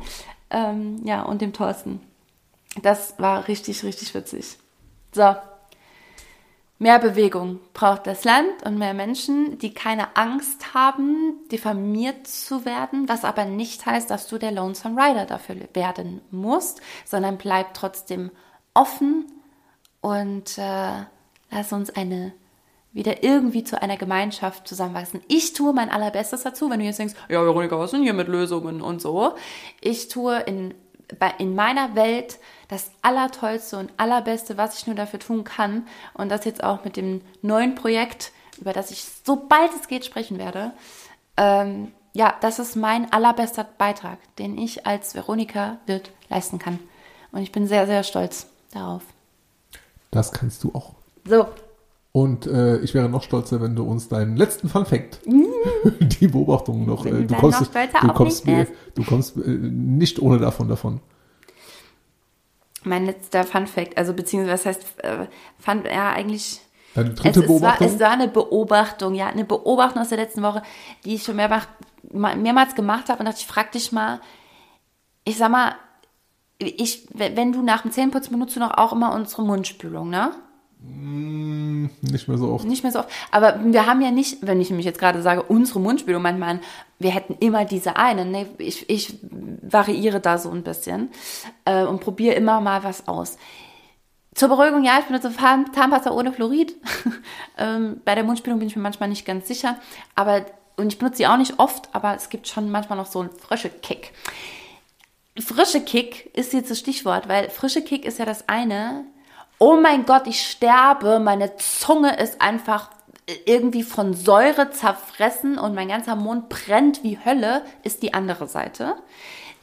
Speaker 1: ähm, ja, und dem Thorsten. Das war richtig, richtig witzig. So, Mehr Bewegung braucht das Land und mehr Menschen, die keine Angst haben, diffamiert zu werden, was aber nicht heißt, dass du der Lonesome Rider dafür werden musst, sondern bleib trotzdem offen und äh, lass uns eine wieder irgendwie zu einer Gemeinschaft zusammenwachsen. Ich tue mein allerbestes dazu, wenn du jetzt denkst, ja, Veronika, was sind hier mit Lösungen und so. Ich tue in, in meiner Welt das Allertollste und Allerbeste, was ich nur dafür tun kann. Und das jetzt auch mit dem neuen Projekt, über das ich sobald es geht sprechen werde. Ähm, ja, das ist mein allerbester Beitrag, den ich als Veronika Wirt leisten kann. Und ich bin sehr, sehr stolz darauf.
Speaker 2: Das kannst du auch.
Speaker 1: So,
Speaker 2: Und äh, ich wäre noch stolzer, wenn du uns deinen letzten Fun Fact, [LAUGHS] die Beobachtung noch, äh, du kommst,
Speaker 1: noch
Speaker 2: du kommst, mir,
Speaker 1: selbst.
Speaker 2: du kommst äh, nicht ohne davon davon.
Speaker 1: mein letzter Fun Fact, also beziehungsweise was heißt äh, Fun, ja eigentlich.
Speaker 2: Deine dritte
Speaker 1: es, es, war,
Speaker 2: Beobachtung?
Speaker 1: es war eine Beobachtung, ja, eine Beobachtung aus der letzten Woche, die ich schon mehrmals, mehrmals gemacht habe und dachte, ich frag dich mal, ich sag mal, ich, wenn du nach dem Zähneputzen benutzt du noch auch immer unsere Mundspülung, ne?
Speaker 2: Nicht mehr so oft.
Speaker 1: Nicht mehr so oft. Aber wir haben ja nicht, wenn ich nämlich jetzt gerade sage, unsere Mundspülung, manchmal, an, wir hätten immer diese eine. Nee, ich, ich variiere da so ein bisschen äh, und probiere immer mal was aus. Zur Beruhigung, ja, ich benutze Zahnpasta ohne Fluorid. [LAUGHS] ähm, bei der Mundspülung bin ich mir manchmal nicht ganz sicher. Aber, und ich benutze sie auch nicht oft, aber es gibt schon manchmal noch so einen frische Kick. Frische Kick ist jetzt das Stichwort, weil frische Kick ist ja das eine oh mein Gott, ich sterbe, meine Zunge ist einfach irgendwie von Säure zerfressen und mein ganzer Mund brennt wie Hölle, ist die andere Seite.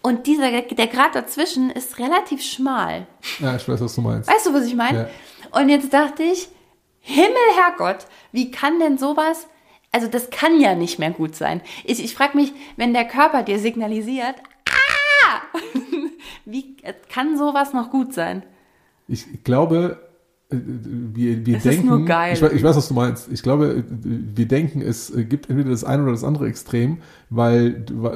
Speaker 1: Und dieser, der Grad dazwischen ist relativ schmal.
Speaker 2: Ja, ich weiß, was du meinst.
Speaker 1: Weißt du, was ich meine?
Speaker 2: Ja.
Speaker 1: Und jetzt dachte ich, Himmel, Herrgott, wie kann denn sowas, also das kann ja nicht mehr gut sein. Ich, ich frage mich, wenn der Körper dir signalisiert, ah, [LAUGHS] wie kann sowas noch gut sein?
Speaker 2: Ich glaube, äh, wir, wir
Speaker 1: Es ist
Speaker 2: denken,
Speaker 1: nur geil.
Speaker 2: Ich, ich weiß, was du meinst. Ich glaube, wir denken, es gibt entweder das eine oder das andere Extrem, weil, du-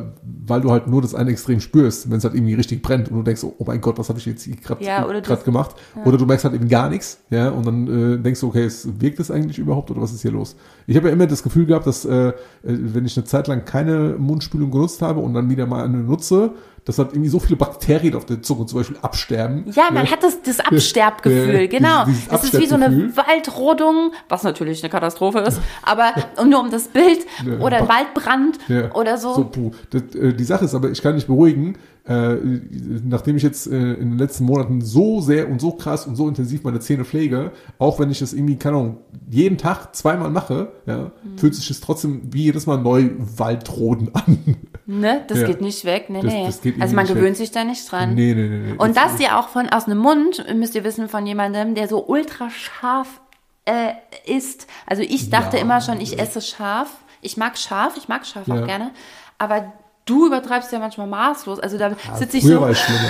Speaker 2: weil du halt nur das eine Extrem spürst, wenn es halt irgendwie richtig brennt und du denkst, oh mein Gott, was habe ich jetzt gerade
Speaker 1: Ja,
Speaker 2: gemacht? Oder du merkst halt eben gar nichts, ja, und dann äh, denkst du, okay, es wirkt es eigentlich überhaupt oder was ist hier los? Ich habe ja immer das Gefühl gehabt, dass äh, äh, wenn ich eine Zeit lang keine Mundspülung genutzt habe und dann wieder mal eine nutze, dass halt irgendwie so viele Bakterien auf der Zunge zum Beispiel absterben.
Speaker 1: Ja, man hat das, das Absterbgefühl,
Speaker 2: Ja,
Speaker 1: genau.
Speaker 2: dieses- dieses
Speaker 1: das ist wie so eine. Waldrodung, was natürlich eine Katastrophe ist, [LAUGHS] aber nur um das Bild
Speaker 2: Ja,
Speaker 1: oder Waldbrand
Speaker 2: Ja.
Speaker 1: Oder so.
Speaker 2: So, puh. Das, äh, die Sache ist aber, ich kann dich beruhigen, äh, nachdem ich jetzt äh, in den letzten Monaten so sehr und so krass und so intensiv meine Zähne pflege, auch wenn ich das irgendwie, keine Ahnung, jeden Tag zweimal mache, ja,
Speaker 1: Mhm.
Speaker 2: fühlt sich das trotzdem wie jedes Mal neu Waldroden [LAUGHS] an.
Speaker 1: Ne? Das
Speaker 2: Ja.
Speaker 1: geht nicht weg. Nee,
Speaker 2: Das-
Speaker 1: nee.
Speaker 2: das geht
Speaker 1: also man gewöhnt
Speaker 2: weg.
Speaker 1: sich da nicht dran.
Speaker 2: Nee, nee, nee. nee.
Speaker 1: Und das ja auch von aus einem Mund, müsst ihr wissen, von jemandem, der so ultra scharf äh, ist. Also ich dachte
Speaker 2: Ja.
Speaker 1: immer schon, ich esse scharf. Ich mag scharf, ich mag scharf
Speaker 2: Ja.
Speaker 1: auch gerne. Aber du übertreibst ja manchmal maßlos. Also da sitze ich
Speaker 2: Früher
Speaker 1: so,
Speaker 2: war ich schlimmer.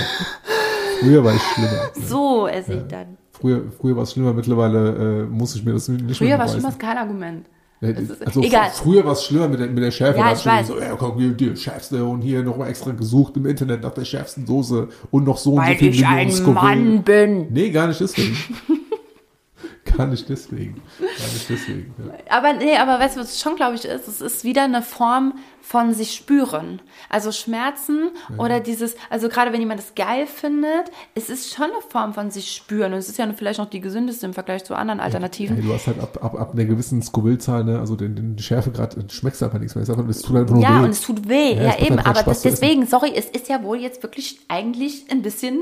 Speaker 2: Früher war ich schlimmer. Ja. [LAUGHS]
Speaker 1: so esse ich dann.
Speaker 2: Früher, früher war es schlimmer, mittlerweile äh, muss ich mir das nicht
Speaker 1: Früher
Speaker 2: mehr
Speaker 1: war schlimmer, ist kein Argument.
Speaker 2: Ja, also
Speaker 1: egal.
Speaker 2: fr- Früher war es schlimmer mit der, mit der Schärfe.
Speaker 1: Ja,
Speaker 2: da
Speaker 1: ich weiß.
Speaker 2: So, ja, komm, hier, die schärfste und hier nochmal extra gesucht im Internet nach der schärfsten Soße und noch so und so
Speaker 1: Weil
Speaker 2: viel
Speaker 1: ich ein. Mann bin.
Speaker 2: Nee, gar nicht deswegen. [LAUGHS] gar nicht deswegen. Gar nicht deswegen. Ja.
Speaker 1: Aber nee, aber weißt du, was es schon, glaube ich, ist? Es ist wieder eine Form von sich spüren. Also Schmerzen oder dieses, also gerade wenn jemand das geil findet, es ist schon eine Form von sich spüren. Und es ist ja vielleicht noch die gesündeste im Vergleich zu anderen Alternativen.
Speaker 2: Hey, du hast halt ab, ab, ab einer gewissen Scoville-Zahl, ne, also den, den Schärfegrad, äh, schmeckst du einfach nichts mehr. Es einfach- Es tut einfach nur
Speaker 1: Ja,
Speaker 2: weh.
Speaker 1: und es tut weh,
Speaker 2: Ja,
Speaker 1: ja, eben.
Speaker 2: halt
Speaker 1: Aber das, deswegen, sorry, es ist ja wohl jetzt wirklich eigentlich ein bisschen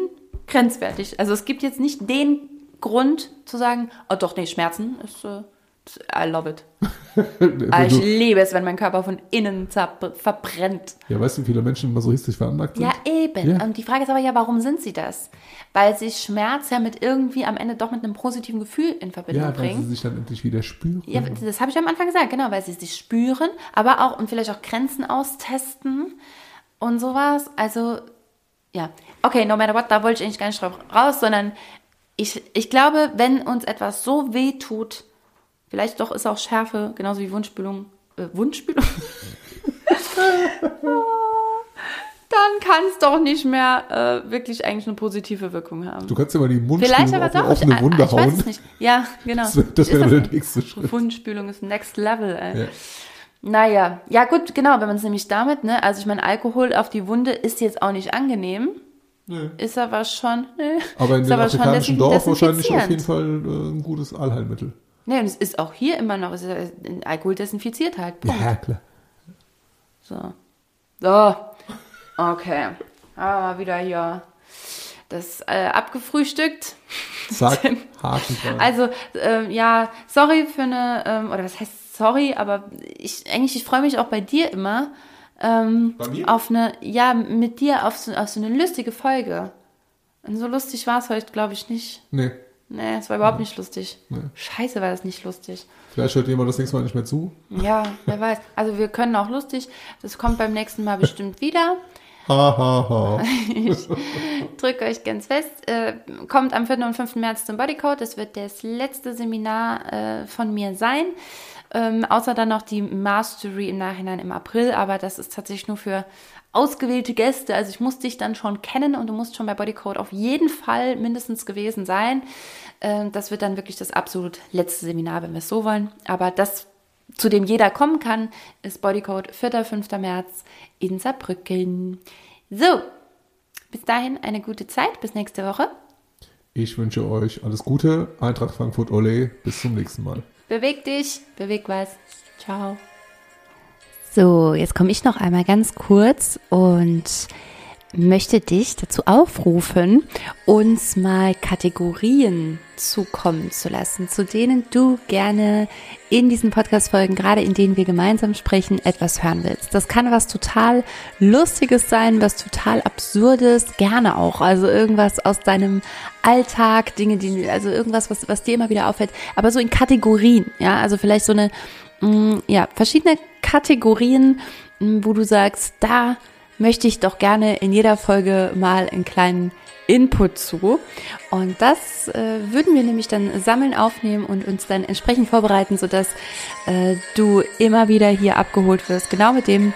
Speaker 1: grenzwertig. Also es gibt jetzt nicht den Grund zu sagen, oh doch, nee, Schmerzen ist, äh, I love it. [LAUGHS] Ah, ich liebe es, wenn mein Körper von innen verbrennt.
Speaker 2: ja, weißt du, wie viele Menschen masochistisch veranlagt sind?
Speaker 1: Ja, eben.
Speaker 2: Ja.
Speaker 1: Und die Frage ist aber ja, warum sind sie das? Weil sich Schmerz ja mit irgendwie am Ende doch mit einem positiven Gefühl in Verbindung
Speaker 2: Ja, weil sie
Speaker 1: bringen.
Speaker 2: sich dann endlich wieder spüren.
Speaker 1: Ja, das habe ich am Anfang gesagt, genau, weil sie sich spüren, aber auch und vielleicht auch Grenzen austesten und sowas. Also, ja. Okay, no matter what, da wollte ich eigentlich gar nicht drauf raus, sondern ich, ich glaube, wenn uns etwas so weh tut, vielleicht doch ist auch Schärfe, genauso wie Wundspülung, äh, Wundspülung? [LAUGHS] Dann kann es doch nicht mehr äh, wirklich eigentlich eine positive Wirkung haben.
Speaker 2: Du kannst ja mal die
Speaker 1: Vielleicht
Speaker 2: Mundspülung
Speaker 1: aber
Speaker 2: auf
Speaker 1: doch.
Speaker 2: eine offene
Speaker 1: ich,
Speaker 2: Wunde
Speaker 1: ich weiß
Speaker 2: hauen.
Speaker 1: es nicht. Ja, genau.
Speaker 2: Das, das wäre der nächste Schritt.
Speaker 1: Wundspülung ist next level, ey.
Speaker 2: Ja.
Speaker 1: Naja, ja gut, genau, wenn man es nämlich damit, ne, also ich meine, Alkohol auf die Wunde ist jetzt auch nicht angenehm,
Speaker 2: Nö.
Speaker 1: ist aber schon, ne,
Speaker 2: Aber in
Speaker 1: ist
Speaker 2: dem afrikanischen Dorf wahrscheinlich auf jeden. Fall äh, ein gutes Allheilmittel.
Speaker 1: Ne, und es ist auch hier immer noch, es ist, äh, Alkohol desinfiziert halt, Punkt.
Speaker 2: Ja, klar.
Speaker 1: So. So, okay, mal wieder hier das äh, abgefrühstückt.
Speaker 2: Zack, Haken.
Speaker 1: Also, ähm, ja, sorry für eine, ähm, oder was heißt sorry, aber ich, eigentlich, ich freue mich auch bei dir immer, ähm,
Speaker 2: Bei mir?
Speaker 1: auf eine, ja, mit dir auf so, auf so eine lustige Folge. Und so lustig war es heute, glaube ich, nicht.
Speaker 2: nee,
Speaker 1: Nee, es war überhaupt nicht lustig.
Speaker 2: Nee.
Speaker 1: Scheiße, war das nicht lustig.
Speaker 2: vielleicht hört jemand das nächste Mal nicht mehr zu.
Speaker 1: Ja, wer [LAUGHS] weiß. Also wir können auch lustig. Das kommt beim nächsten Mal bestimmt wieder.
Speaker 2: Ha, ha, ha. [LAUGHS]
Speaker 1: Drückt euch ganz fest. Äh, kommt am 4. und 5. März zum Bodycode. Das wird das letzte Seminar äh, von mir sein. Ähm, außer dann noch die Mastery im Nachhinein im April. Aber das ist tatsächlich nur für ausgewählte Gäste. Also ich muss dich dann schon kennen und du musst schon bei Bodycode auf jeden Fall mindestens gewesen sein. Ähm, das wird dann wirklich das absolut letzte Seminar, wenn wir es so wollen. Aber das, zu dem jeder kommen kann, ist Bodycode 4. 5. März in Saarbrücken. So, bis dahin eine gute Zeit. Bis nächste Woche.
Speaker 2: Ich wünsche euch alles Gute. Eintracht Frankfurt Ole. Bis zum nächsten Mal.
Speaker 1: Beweg dich, beweg was. Ciao. So, jetzt komme ich noch einmal ganz kurz und möchte dich dazu aufrufen, uns mal Kategorien zukommen zu lassen, zu denen du gerne in diesen Podcast-Folgen, gerade in denen wir gemeinsam sprechen, etwas hören willst. Das kann was total Lustiges sein, was total Absurdes, gerne auch. Also irgendwas aus deinem Alltag, Dinge, die, also irgendwas, was, was dir immer wieder auffällt, aber so in Kategorien, ja, also vielleicht so eine, mh, mm, ja, verschiedene Kategorien, mh, mm, wo du sagst, da möchte ich doch gerne in jeder Folge mal einen kleinen Input zu. Und das äh, würden wir nämlich dann sammeln, aufnehmen und uns dann entsprechend vorbereiten, sodass äh, du immer wieder hier abgeholt wirst, genau mit dem,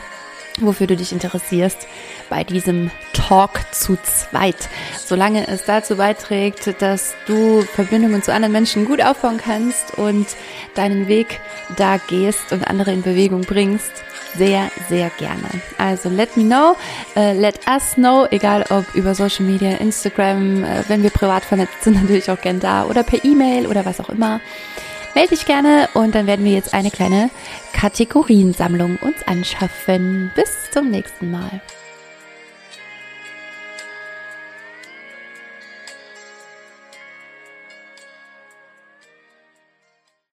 Speaker 1: wofür du dich interessierst bei diesem Talk zu zweit. Solange es dazu beiträgt, dass du Verbindungen zu anderen Menschen gut aufbauen kannst und deinen Weg da gehst und andere in Bewegung bringst, sehr, sehr gerne. Also let me know, uh, let us know, egal ob über Social Media, Instagram, uh, wenn wir privat vernetzt sind, [LAUGHS] natürlich auch gern da oder per E-Mail oder was auch immer. Melde dich gerne und dann werden wir jetzt eine kleine Kategoriensammlung uns anschaffen. Bis zum nächsten Mal.